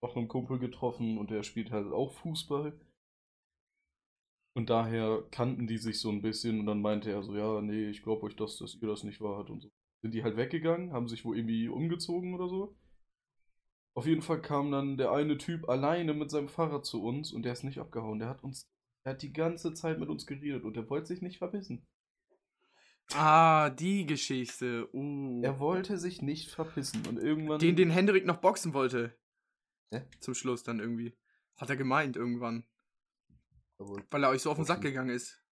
noch einem Kumpel getroffen und der spielt halt auch Fußball. Und daher kannten die sich so ein bisschen und dann meinte er so, ja, nee, ich glaube euch das, dass ihr das nicht wart und so. Sind die halt weggegangen, haben sich wohl irgendwie umgezogen oder so. Auf jeden Fall kam dann der eine Typ alleine mit seinem Fahrrad zu uns und der ist nicht abgehauen. Der hat uns, der hat die ganze Zeit mit uns geredet und der wollte sich nicht verbissen. Ah, die Geschichte. Uh. Er wollte sich nicht verpissen und irgendwann. Den, den Hendrik noch boxen wollte. Hä? Zum Schluss dann irgendwie. Hat er gemeint irgendwann. Aber- Weil er euch so auf den Sack gegangen ist.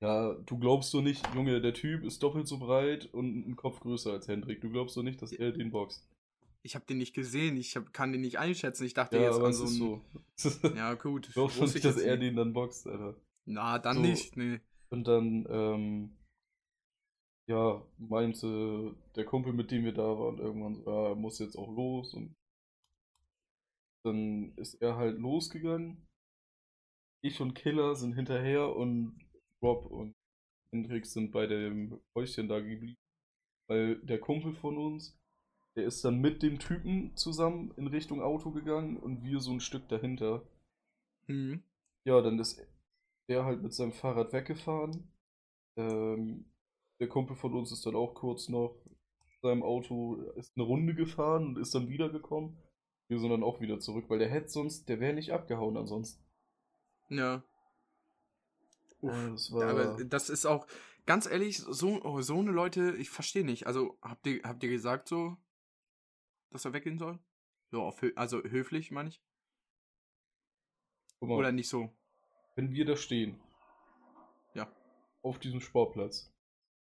Ja, du glaubst doch nicht, Junge, der Typ ist doppelt so breit und ein Kopf größer als Hendrik. Du glaubst doch nicht, dass er den boxt. Ich habe den nicht gesehen. Ich hab, kann den nicht einschätzen. Ich dachte Ja, jetzt an so ist ein. so. Ja, gut. Du glaubst schon wusste nicht, ich dass er den dann boxt, Alter. Na, dann So. nicht. Nee. Und dann, ähm, ja, meinte der Kumpel, mit dem wir da waren, irgendwann so, ja, er muss jetzt auch los. Und dann ist er halt losgegangen. Ich und Killer sind hinterher und Rob und Hendrik sind bei dem Häuschen da geblieben. Weil der Kumpel von uns, der ist dann mit dem Typen zusammen in Richtung Auto gegangen und wir so ein Stück dahinter. Hm. Ja, dann ist er halt mit seinem Fahrrad weggefahren. Ähm, der Kumpel von uns ist dann auch kurz noch mit seinem Auto, ist eine Runde gefahren und ist dann wiedergekommen. Wir sind dann auch wieder zurück, weil der hätte sonst, der wäre nicht abgehauen ansonsten. Ja. Äh, das war, Aber das ist auch, ganz ehrlich, so, oh, so eine Leute, ich verstehe nicht. Also, habt ihr, habt ihr gesagt so, dass er weggehen soll? So, auf, also höflich, meine ich. Oder nicht so? Wenn wir da stehen, Ja. auf diesem Sportplatz,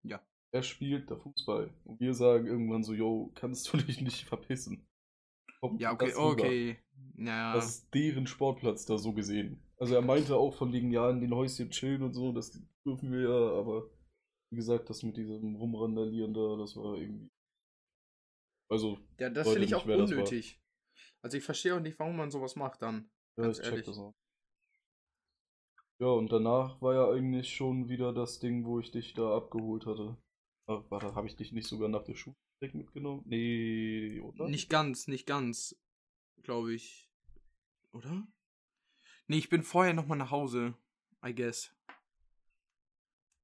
Ja. er spielt da Fußball und wir sagen irgendwann so, yo, kannst du dich nicht verpissen? Kommt Ja, okay, okay. Ja. Das ist deren Sportplatz da so gesehen. Also er meinte auch von wegen, ja, in den Häuschen chillen und so, das dürfen wir ja, aber wie gesagt, das mit diesem Rumrandalieren da, das war irgendwie. Also, ja, das finde ich nicht, auch unnötig. Also, ich verstehe auch nicht, warum man sowas macht dann. ja, Ganz ich check ehrlich. das auch. Ja, und danach war ja eigentlich schon wieder das Ding, wo ich dich da abgeholt hatte. Ach, warte, habe ich dich nicht sogar nach der Schule mitgenommen? Nee, oder? Nicht ganz, nicht ganz. Glaube ich. Oder? Nee, ich bin vorher nochmal nach Hause. I guess.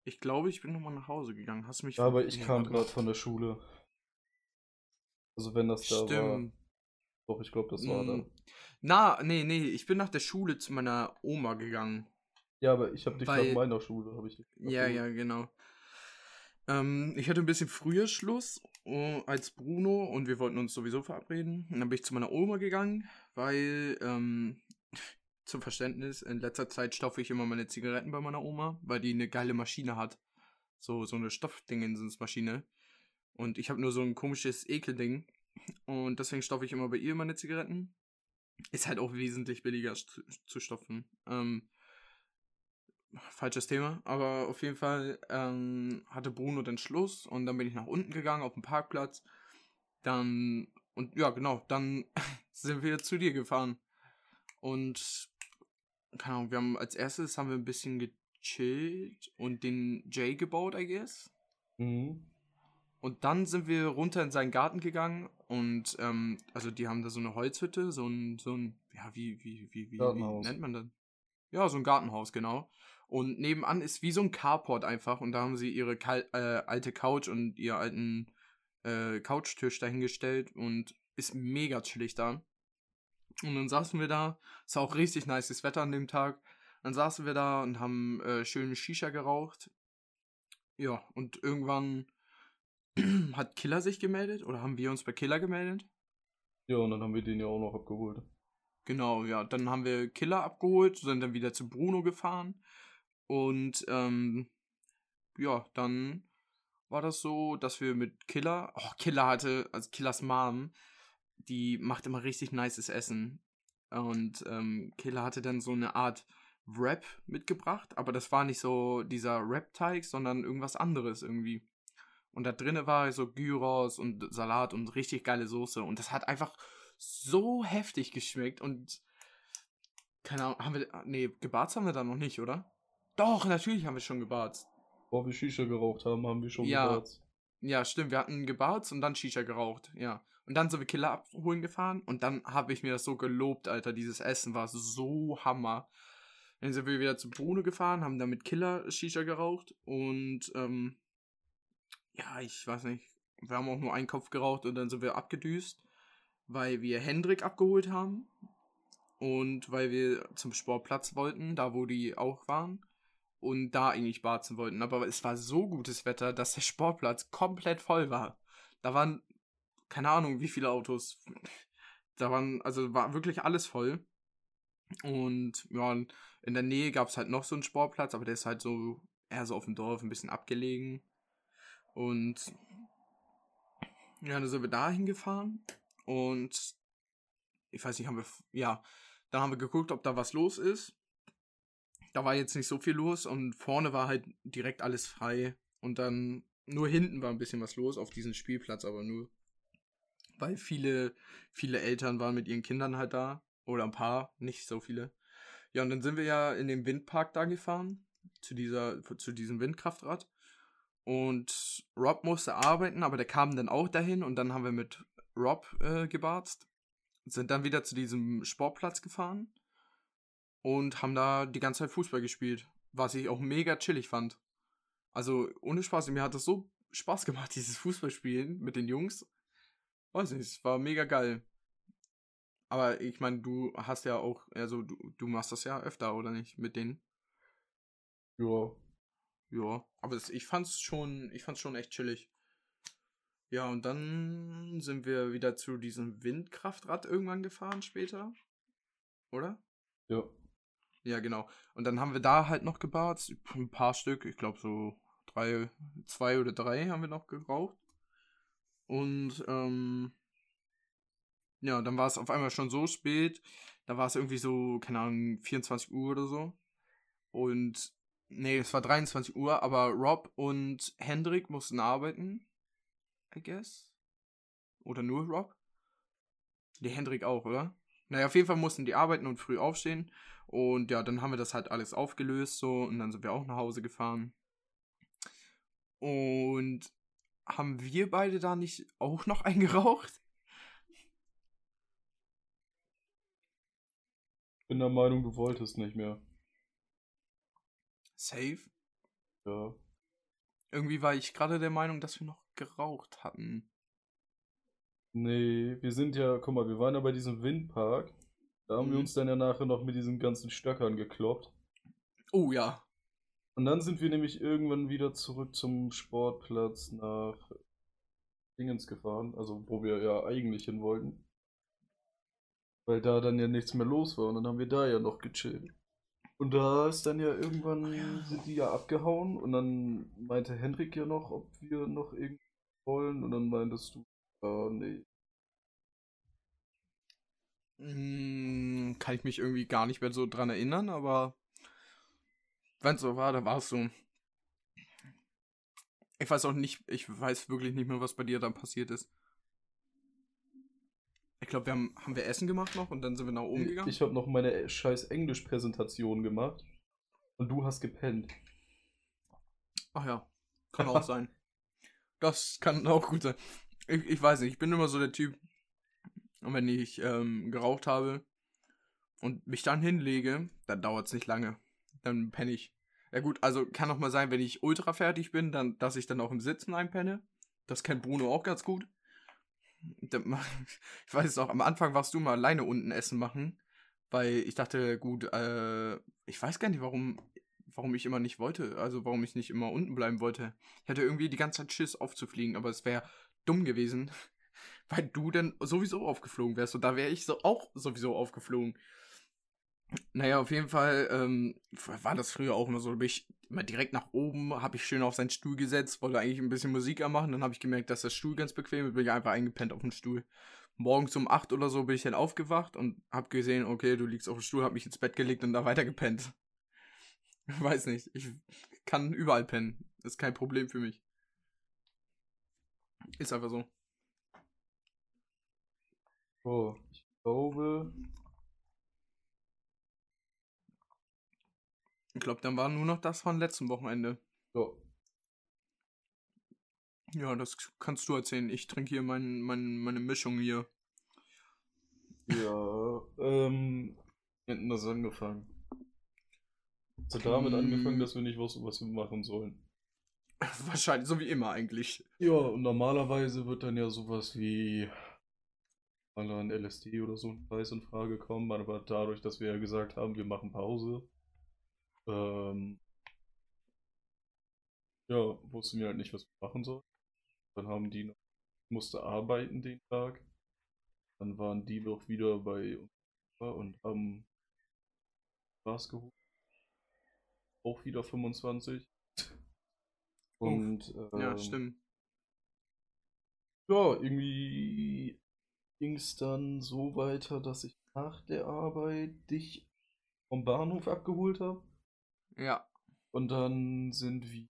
Ich glaube, ich bin nochmal nach Hause gegangen. Hast mich. Ja, aber ich kam gerade von der Schule. Also wenn das da war. Stimmt. Doch, ich glaube, das war da. Mm. Na, nee, nee, ich bin nach der Schule zu meiner Oma gegangen. Ja, aber ich habe dich Weil- nach meiner Schule, habe ich dich. Ja, ja, genau. Ähm, ich hatte ein bisschen früher Schluss äh, als Bruno und wir wollten uns sowieso verabreden. Und dann bin ich zu meiner Oma gegangen, weil, ähm, zum Verständnis, in letzter Zeit stopfe ich immer meine Zigaretten bei meiner Oma, weil die eine geile Maschine hat. So, so eine Stoffdingensens-Maschine. Und ich habe nur so ein komisches Ekelding. Und deswegen stopfe ich immer bei ihr meine Zigaretten. Ist halt auch wesentlich billiger zu, zu stopfen. Ähm, falsches Thema, aber auf jeden Fall ähm, hatte Bruno den Schluss und dann bin ich nach unten gegangen auf den Parkplatz. Dann, und ja, genau, dann sind wir zu dir gefahren. Und, keine Ahnung, wir haben als erstes haben wir ein bisschen gechillt und den Jay gebaut, I guess. Mhm. Und dann sind wir runter in seinen Garten gegangen und, ähm, also die haben da so eine Holzhütte, so ein, so ein, ja, wie, wie, wie, wie, wie nennt man das? Ja, so ein Gartenhaus, genau. Und nebenan ist wie so ein Carport einfach und da haben sie ihre Kal äh, alte Couch und ihren alten äh, Couchtisch dahingestellt und ist mega chillig da. Und dann saßen wir da, es war auch richtig nices Wetter an dem Tag. Dann saßen wir da und haben äh, schön Shisha geraucht. Ja, und irgendwann hat Killer sich gemeldet oder haben wir uns bei Killer gemeldet? Ja, und dann haben wir den ja auch noch abgeholt. Genau, ja. Dann haben wir Killer abgeholt, sind dann wieder zu Bruno gefahren. Und ähm, ja, dann war das so, dass wir mit Killer, oh, Killer hatte, also Killers Mom, die macht immer richtig nices Essen. Und ähm, Killer hatte dann so eine Art Wrap mitgebracht, aber das war nicht so dieser Wrap-Teig, sondern irgendwas anderes irgendwie. Und da drinnen war so Gyros und Salat und richtig geile Soße. Und das hat einfach so heftig geschmeckt. Und keine Ahnung, haben wir. Nee, gebarzt haben wir da noch nicht, oder? Doch, natürlich haben wir schon gebarzt. Bevor wir Shisha geraucht haben, haben wir schon Ja. gebarzt. Ja, stimmt. Wir hatten gebarzt und dann Shisha geraucht. Ja. Und dann sind wir Killer abholen gefahren. Und dann habe ich mir das so gelobt, Alter. Dieses Essen war so Hammer. Dann sind wir wieder zu Bruno gefahren, haben dann mit Killer Shisha geraucht. Und, ähm, ja, ich weiß nicht. Wir haben auch nur einen Kopf geraucht und dann sind wir abgedüst, weil wir Hendrik abgeholt haben. Und weil wir zum Sportplatz wollten, da wo die auch waren. Und da eigentlich barzen wollten. Aber es war so gutes Wetter, dass der Sportplatz komplett voll war. Da waren, keine Ahnung, wie viele Autos. Da waren, also war wirklich alles voll. Und ja, in der Nähe gab es halt noch so einen Sportplatz, aber der ist halt so eher so auf dem Dorf, ein bisschen abgelegen. Und ja, dann sind wir da hingefahren. Und ich weiß nicht, haben wir, ja, dann haben wir geguckt, ob da was los ist. Da war jetzt nicht so viel los und vorne war halt direkt alles frei. Und dann nur hinten war ein bisschen was los auf diesem Spielplatz, aber nur. Weil viele, viele Eltern waren mit ihren Kindern halt da. Oder ein paar, nicht so viele. Ja, und dann sind wir ja in den Windpark da gefahren. Zu dieser, zu diesem Windkraftrad. Und Rob musste arbeiten, aber der kam dann auch dahin und dann haben wir mit Rob äh, gebarzt. Sind dann wieder zu diesem Sportplatz gefahren und haben da die ganze Zeit Fußball gespielt, was ich auch mega chillig fand. Also ohne Spaß, mir hat das so Spaß gemacht, dieses Fußballspielen mit den Jungs. Weiß nicht, es war mega geil. Aber ich meine, du hast ja auch, also du, du machst das ja öfter, oder nicht, mit denen? Ja. Ja, aber es, ich fand's schon, ich fand's schon echt chillig. Ja, und dann sind wir wieder zu diesem Windkraftrad irgendwann gefahren später. Oder? Ja. Ja, genau. Und dann haben wir da halt noch gebarzt. Ein paar Stück, ich glaube so drei, zwei oder drei haben wir noch geraucht. Und ähm, ja, dann war es auf einmal schon so spät. Da war es irgendwie so, keine Ahnung, 24 Uhr oder so. Und nee, es war 23 Uhr, aber Rob und Hendrik mussten arbeiten. I guess. Oder nur Rob? Der Hendrik auch, oder? Naja, auf jeden Fall mussten die arbeiten und früh aufstehen. Und ja, dann haben wir das halt alles aufgelöst so und dann sind wir auch nach Hause gefahren. Und haben wir beide da nicht auch noch eingeraucht? Bin der Meinung, du wolltest nicht mehr. Safe? Ja. Irgendwie war ich gerade der Meinung, dass wir noch geraucht hatten. Nee, wir sind ja, guck mal, wir waren ja bei diesem Windpark. Da haben wir Mhm. uns dann ja nachher noch mit diesen ganzen Stöckern gekloppt. Oh ja. Und dann sind wir nämlich irgendwann wieder zurück zum Sportplatz nach Dingens gefahren, also wo wir ja eigentlich hin wollten. Weil da dann ja nichts mehr los war und dann haben wir da ja noch gechillt. Und da ist dann ja irgendwann sind die ja abgehauen und dann meinte Hendrik ja noch, ob wir noch irgendwie wollen und dann meintest du, ja, nee. Hm, kann ich mich irgendwie gar nicht mehr so dran erinnern, aber wenn es so war, dann war es so. Ich weiß auch nicht, ich weiß wirklich nicht mehr, was bei dir dann passiert ist. Ich glaube, wir haben, haben wir Essen gemacht noch und dann sind wir nach oben gegangen. Ich habe noch meine scheiß Englisch-Präsentation gemacht und du hast gepennt. Ach ja, kann auch sein. Das kann auch gut sein. Ich, ich weiß nicht, ich bin immer so der Typ, wenn ich ähm, geraucht habe und mich dann hinlege, dann dauert es nicht lange. Dann penne ich. Ja gut, also kann auch mal sein, wenn ich ultra fertig bin, dann, dass ich dann auch im Sitzen einpenne. Das kennt Bruno auch ganz gut. Ich weiß es auch, am Anfang warst du mal alleine unten Essen machen, weil ich dachte, gut, äh, ich weiß gar nicht, warum, warum ich immer nicht wollte, also warum ich nicht immer unten bleiben wollte. Ich hatte irgendwie die ganze Zeit Schiss aufzufliegen, aber es wäre dumm gewesen, weil du dann sowieso aufgeflogen wärst und da wäre ich so auch sowieso aufgeflogen. Naja, auf jeden Fall ähm, war das früher auch immer so. Da bin ich immer direkt nach oben, habe ich schön auf seinen Stuhl gesetzt, wollte eigentlich ein bisschen Musik anmachen. Dann habe ich gemerkt, dass der Stuhl ganz bequem ist, bin ich einfach eingepennt auf dem Stuhl. Morgens um 8 oder so bin ich dann aufgewacht und habe gesehen, okay, du liegst auf dem Stuhl, habe mich ins Bett gelegt und da weiter gepennt. Weiß nicht, ich kann überall pennen. Ist kein Problem für mich. Ist einfach so. Oh, ich glaube, Ich glaube, dann war nur noch das von letztem Wochenende. ja, Ja, das kannst du erzählen. Ich trinke hier mein, mein, meine Mischung hier. ja, ähm, wir hätten das angefangen. Es hat damit Mm. angefangen, dass wir nicht wussten, was wir machen sollen. Wahrscheinlich, so wie immer eigentlich. Ja, und normalerweise wird dann ja sowas wie mal ein LSD oder so ein Preis in Frage kommen, aber dadurch, dass wir ja gesagt haben, wir machen Pause, ähm, ja, wussten wir halt nicht, was wir machen sollen. Dann haben die noch, musste arbeiten den Tag. Dann waren die noch wieder bei uns und haben Gras geholt. Auch wieder 25. Und Ja, ähm, stimmt. ja, irgendwie ging es dann so weiter, dass ich nach der Arbeit dich vom Bahnhof abgeholt habe. Ja. Und dann sind wir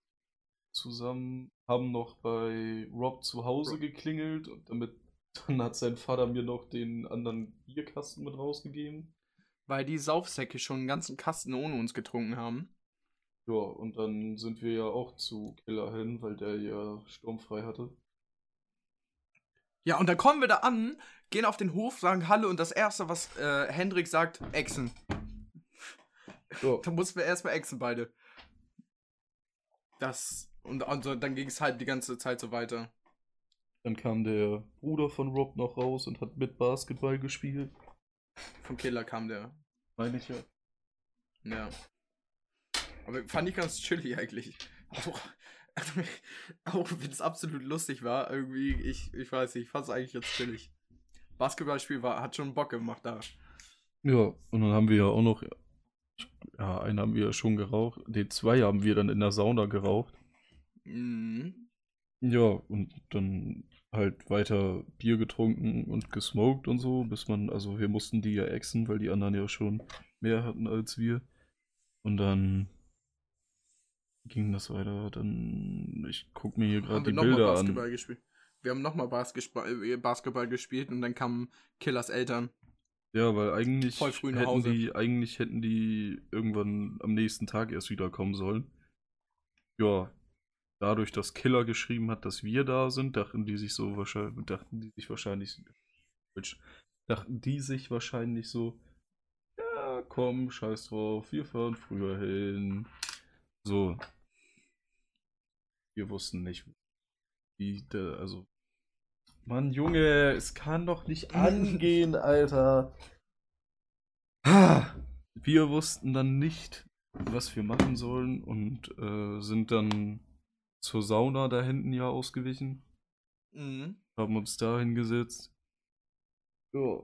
zusammen, haben noch bei Rob zu Hause Rob. geklingelt und damit dann hat sein Vater mir noch den anderen Bierkasten mit rausgegeben. Weil die Saufsäcke schon einen ganzen Kasten ohne uns getrunken haben. Ja, und dann sind wir ja auch zu Killer hin, weil der ja sturmfrei hatte. Ja, und dann kommen wir da an, gehen auf den Hof, sagen Hallo und das erste, was äh, Hendrik sagt, Echsen. Ja, Da mussten wir erstmal Echsen beide. Das. Und, und so, dann ging es halt die ganze Zeit so weiter. dann kam der Bruder von Rob noch raus und hat mit Basketball gespielt. Vom Killer kam der. Meine ich ja. Ja. Aber fand ich ganz chillig eigentlich. Auch, auch wenn es absolut lustig war, irgendwie, ich, ich weiß nicht, ich fand es eigentlich ganz chillig. Basketballspiel war, hat schon Bock gemacht da. Ja, und dann haben wir ja auch noch, ja, einen haben wir ja schon geraucht, den zwei haben wir dann in der Sauna geraucht. Mhm. Ja, und dann halt weiter Bier getrunken und gesmoked und so, bis man, also wir mussten die ja exen, weil die anderen ja schon mehr hatten als wir. Und dann ging das weiter. Dann, ich guck mir hier gerade die Bilder Basketball an. gespielt. Wir haben nochmal Basketball, äh, Basketball gespielt und dann kamen Killers Eltern. Ja, weil eigentlich hätten Hause. die, eigentlich hätten die irgendwann am nächsten Tag erst wiederkommen sollen. Ja, dadurch, dass Killer geschrieben hat, dass wir da sind, dachten die sich so wahrscheinlich, dachten die sich wahrscheinlich, dachten die sich wahrscheinlich so, ja, komm, scheiß drauf, wir fahren früher hin. So. Wir wussten nicht, wie der, also. Mann, Junge, es kann doch nicht angehen, Alter. Wir wussten dann nicht, was wir machen sollen und äh, sind dann zur Sauna da hinten ja ausgewichen. Mhm. Haben uns da hingesetzt. Ja,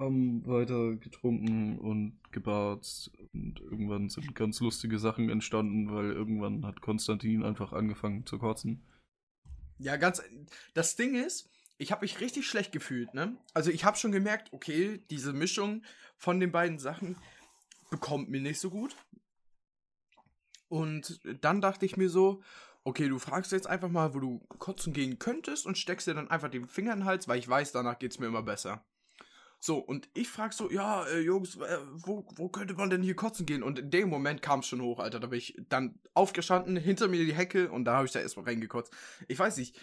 haben weiter getrunken und gebarzt. Und irgendwann sind ganz lustige Sachen entstanden, weil irgendwann hat Konstantin einfach angefangen zu kotzen. Ja, ganz. Das Ding ist, ich habe mich richtig schlecht gefühlt, ne? Also ich habe schon gemerkt, okay, diese Mischung von den beiden Sachen bekommt mir nicht so gut. Und dann dachte ich mir so, okay, du fragst jetzt einfach mal, wo du kotzen gehen könntest und steckst dir dann einfach den Finger in den Hals, weil ich weiß, danach geht's mir immer besser. So, und ich frag so, ja, äh, Jungs, äh, wo, wo könnte man denn hier kotzen gehen? Und in dem Moment kam es schon hoch, Alter. Da bin ich dann aufgestanden, hinter mir die Hecke und da habe ich da erstmal reingekotzt. Ich weiß nicht,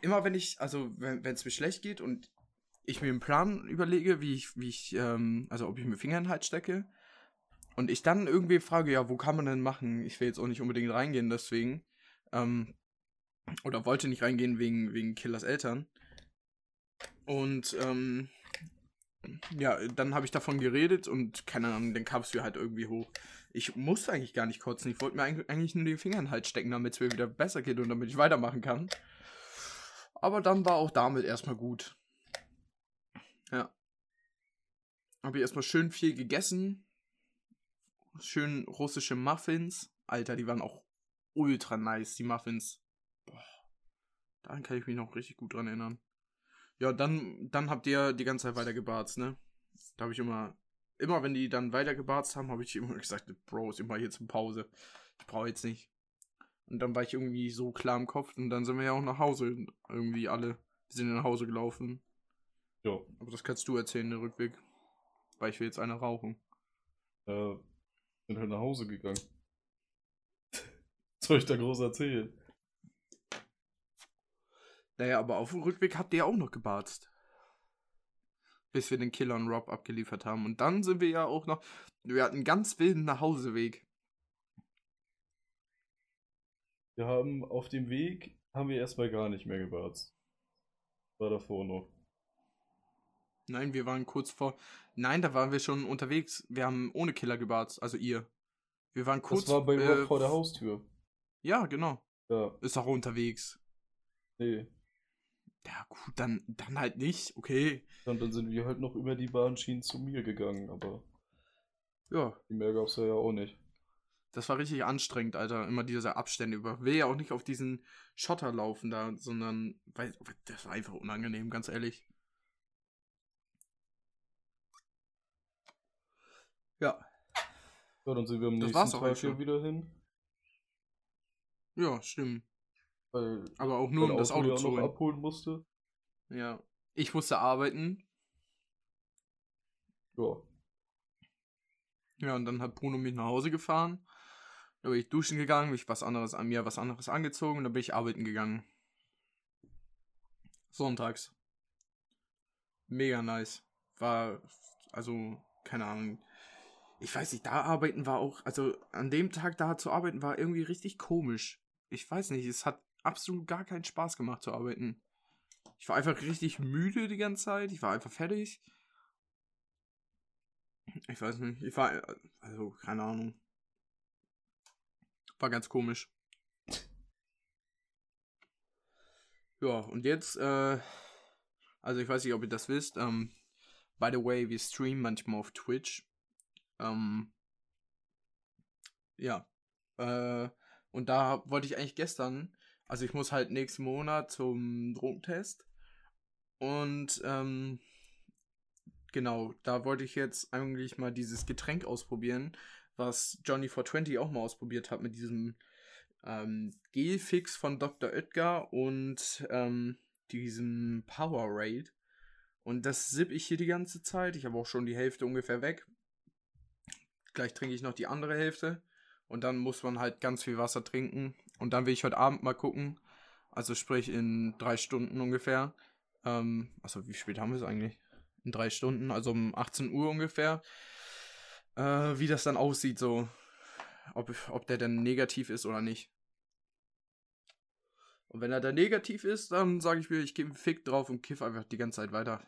immer wenn ich, also wenn es mir schlecht geht und ich mir einen Plan überlege, wie ich, wie ich, ähm, also ob ich mir Finger in den Hals stecke und ich dann irgendwie frage, ja, wo kann man denn machen? Ich will jetzt auch nicht unbedingt reingehen, deswegen, ähm, oder wollte nicht reingehen wegen, wegen Killers Eltern. Und, ähm, ja, dann habe ich davon geredet und keine Ahnung, dann kam es mir halt irgendwie hoch. Ich musste eigentlich gar nicht kotzen. Ich wollte mir eigentlich- nur den Finger in den Hals stecken, damit es mir wieder besser geht und damit ich weitermachen kann. Aber dann war auch damit erstmal gut. Ja. Habe ich erstmal schön viel gegessen. Schön russische Muffins. Alter, die waren auch ultra nice, die Muffins. Boah. Daran kann ich mich noch richtig gut dran erinnern. Ja, dann, dann habt ihr die ganze Zeit weiter gebarzt, ne? Da habe ich immer, immer wenn die dann weiter gebarzt haben, habe ich immer gesagt, Bro, ist immer hier zur Pause. Ich brauche jetzt nicht. Und dann war ich irgendwie so klar im Kopf und dann sind wir ja auch nach Hause irgendwie alle. Wir sind nach Hause gelaufen. Ja, Aber das kannst du erzählen, der Rückweg. Weil ich will jetzt eine rauchen. äh, bin halt nach Hause gegangen. Was soll ich da groß erzählen? Naja, aber auf dem Rückweg habt ihr ja auch noch gebarzt. Bis wir den Killer und Rob abgeliefert haben. Und dann sind wir ja auch noch. Wir hatten einen ganz wilden Nachhauseweg. Wir haben auf dem Weg, haben wir erstmal gar nicht mehr gebarzt. War davor noch. Nein, wir waren kurz vor. Nein, da waren wir schon unterwegs. Wir haben ohne Killer gebarzt. Also ihr. Wir waren kurz. Das war bei äh, Rob vor der Haustür. Ja, genau. Ja, Ist auch unterwegs. nee. Ja, gut, dann, dann halt nicht. Okay. Und dann sind wir halt noch über die Bahnschienen zu mir gegangen, aber Ja, mehr gab's ja auch nicht. Das war richtig anstrengend, Alter. Immer diese Abstände über. Will ja auch nicht auf diesen Schotter laufen da, sondern. Weil, das war einfach unangenehm, ganz ehrlich. Ja. Ja, dann sind wir am Das nächsten Tag hier wieder hin. Ja, stimmt. Weil Aber auch nur, um das Auto zu holen. abholen musste. Ja. Ich musste arbeiten. Ja. Ja, und dann hat Bruno mich nach Hause gefahren. Da bin ich duschen gegangen, bin ich was anderes an mir, was anderes angezogen und dann bin ich arbeiten gegangen. Sonntags. Mega nice. War, also, keine Ahnung. Ich weiß nicht, da arbeiten war auch, also an dem Tag da zu arbeiten war irgendwie richtig komisch. Ich weiß nicht, es hat absolut gar keinen Spaß gemacht zu arbeiten. Ich war einfach richtig müde die ganze Zeit. Ich war einfach fertig. Ich weiß nicht. Ich war, also, keine Ahnung. War ganz komisch. Ja, und jetzt, äh, also ich weiß nicht, ob ihr das wisst. Ähm, by the way, wir streamen manchmal auf Twitch. Ähm, ja. Äh, und da wollte ich eigentlich gestern, also ich muss halt nächsten Monat zum Drogentest. Und, ähm, genau, da wollte ich jetzt eigentlich mal dieses Getränk ausprobieren, was Johnny 420 auch mal ausprobiert hat mit diesem ähm, Gelfix von Dr. Oetker und ähm, diesem Powerade. Und das sipp ich hier die ganze Zeit. Ich habe auch schon die Hälfte ungefähr weg. Gleich trinke ich noch die andere Hälfte. Und dann muss man halt ganz viel Wasser trinken. Und dann will ich heute Abend mal gucken. Also sprich in drei Stunden ungefähr. Ähm, also wie spät haben wir es eigentlich? In drei Stunden, also um 18 Uhr ungefähr. Äh, wie das dann aussieht, so. Ob, ob der denn negativ ist oder nicht. Und wenn er dann negativ ist, dann sage ich mir, ich gebe einen Fick drauf und kiff einfach die ganze Zeit weiter.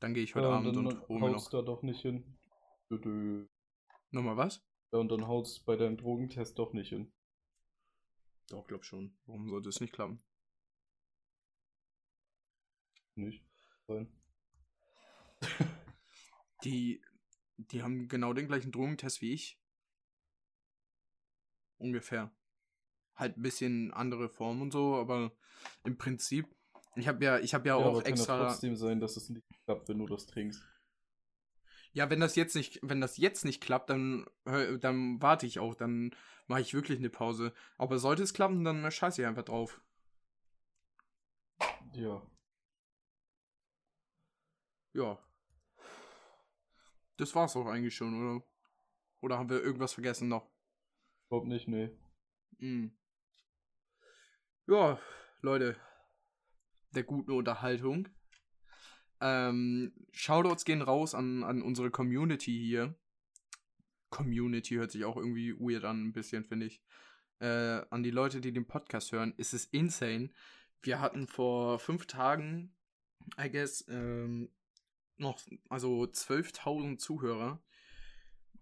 Dann gehe ich heute ja, Abend dann und hole mir noch. da doch nicht hin. Nochmal was? Ja, und dann haut's bei deinem Drogentest doch nicht hin. Doch, glaub schon. Warum sollte es nicht klappen? Nicht? Sein. Die, die haben genau den gleichen Drogentest wie ich. Ungefähr. Halt ein bisschen andere Form und so, aber im Prinzip. Ich habe ja, ich habe ja, Ja, auch aber kann ja extra. trotzdem sein, dass es nicht klappt, wenn du das trinkst. Ja, wenn das jetzt nicht, wenn das jetzt nicht klappt, dann, dann warte ich auch, dann mache ich wirklich eine Pause. Aber sollte es klappen, dann scheiße ich einfach drauf. Ja. Ja. Das war's auch eigentlich schon, oder? Oder haben wir irgendwas vergessen noch? Glaub nicht, nee. Hm. Ja, Leute. Der guten Unterhaltung. Ähm, Shoutouts gehen raus an, an unsere Community hier. Community hört sich auch irgendwie weird an, ein bisschen, finde ich. Äh, an die Leute, die den Podcast hören. Es ist insane. Wir hatten vor fünf Tagen, I guess, ähm, noch, also 12.000 Zuhörer.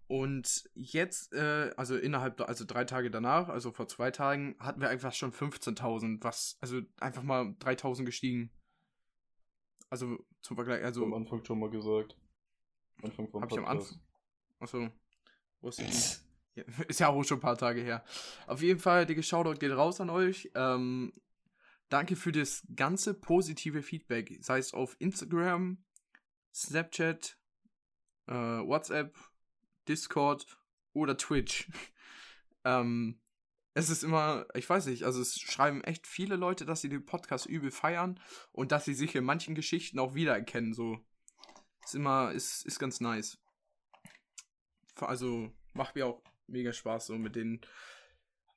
Und jetzt, äh, also innerhalb, also drei Tage danach, also vor zwei Tagen, hatten wir einfach schon 15.000, was, also einfach mal 3.000 gestiegen. Also zum Vergleich, also am Anfang schon mal gesagt. Anfang vom Hab ich am Podcast. Anfang. Achso. Ich nicht. Ja, ist ja auch schon ein paar Tage her. Auf jeden Fall, dicke Shoutout geht raus an euch. Ähm, danke für das ganze positive Feedback. Sei es auf Instagram, Snapchat, äh, WhatsApp, Discord oder Twitch. ähm, es ist immer, ich weiß nicht, also es schreiben echt viele Leute, dass sie den Podcast übel feiern und dass sie sich in manchen Geschichten auch wiedererkennen. So. Ist immer, ist, ist ganz nice. Also macht mir auch mega Spaß so mit denen.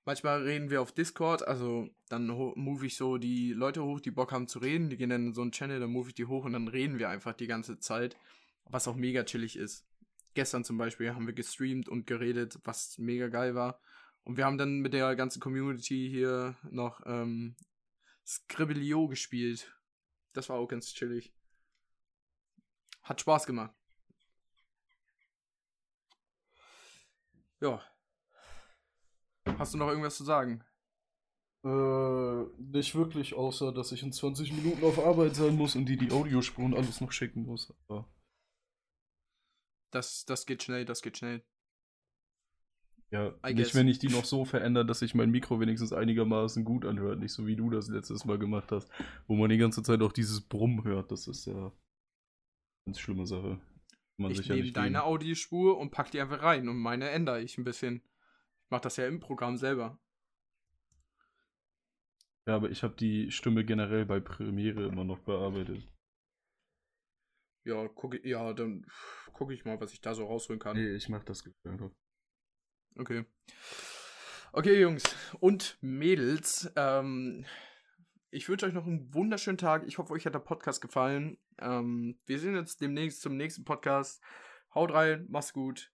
Manchmal reden wir auf Discord, also dann move ich so die Leute hoch, die Bock haben zu reden, die gehen dann in so einen Channel, dann move ich die hoch und dann reden wir einfach die ganze Zeit, was auch mega chillig ist. Gestern zum Beispiel haben wir gestreamt und geredet, was mega geil war. Und wir haben dann mit der ganzen Community hier noch ähm, Scribblio gespielt. Das war auch ganz chillig. Hat Spaß gemacht. Ja. Hast du noch irgendwas zu sagen? Äh, nicht wirklich, außer dass ich in 20 Minuten auf Arbeit sein muss und die die Audiospur und alles noch schicken muss. Aber, Das, das geht schnell, das geht schnell. Ja, I nicht, guess. wenn ich die noch so verändere, dass sich mein Mikro wenigstens einigermaßen gut anhört. Nicht so wie du das letztes Mal gemacht hast, wo man die ganze Zeit auch dieses Brummen hört. Das ist ja eine ganz schlimme Sache. Man ich ja nehme nicht deine. Audiospur und pack die einfach rein und meine ändere ich ein bisschen. Ich mach das ja im Programm selber. Ja, aber ich habe die Stimme generell bei Premiere immer noch bearbeitet. Ja, gucke ja, dann gucke ich mal, was ich da so rausholen kann. Nee, ich mach das einfach. Okay. Okay, Jungs und Mädels, ähm, ich wünsche euch noch einen wunderschönen Tag. Ich hoffe, euch hat der Podcast gefallen. Ähm, wir sehen uns demnächst zum nächsten Podcast. Haut rein, mach's gut.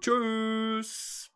Tschüss.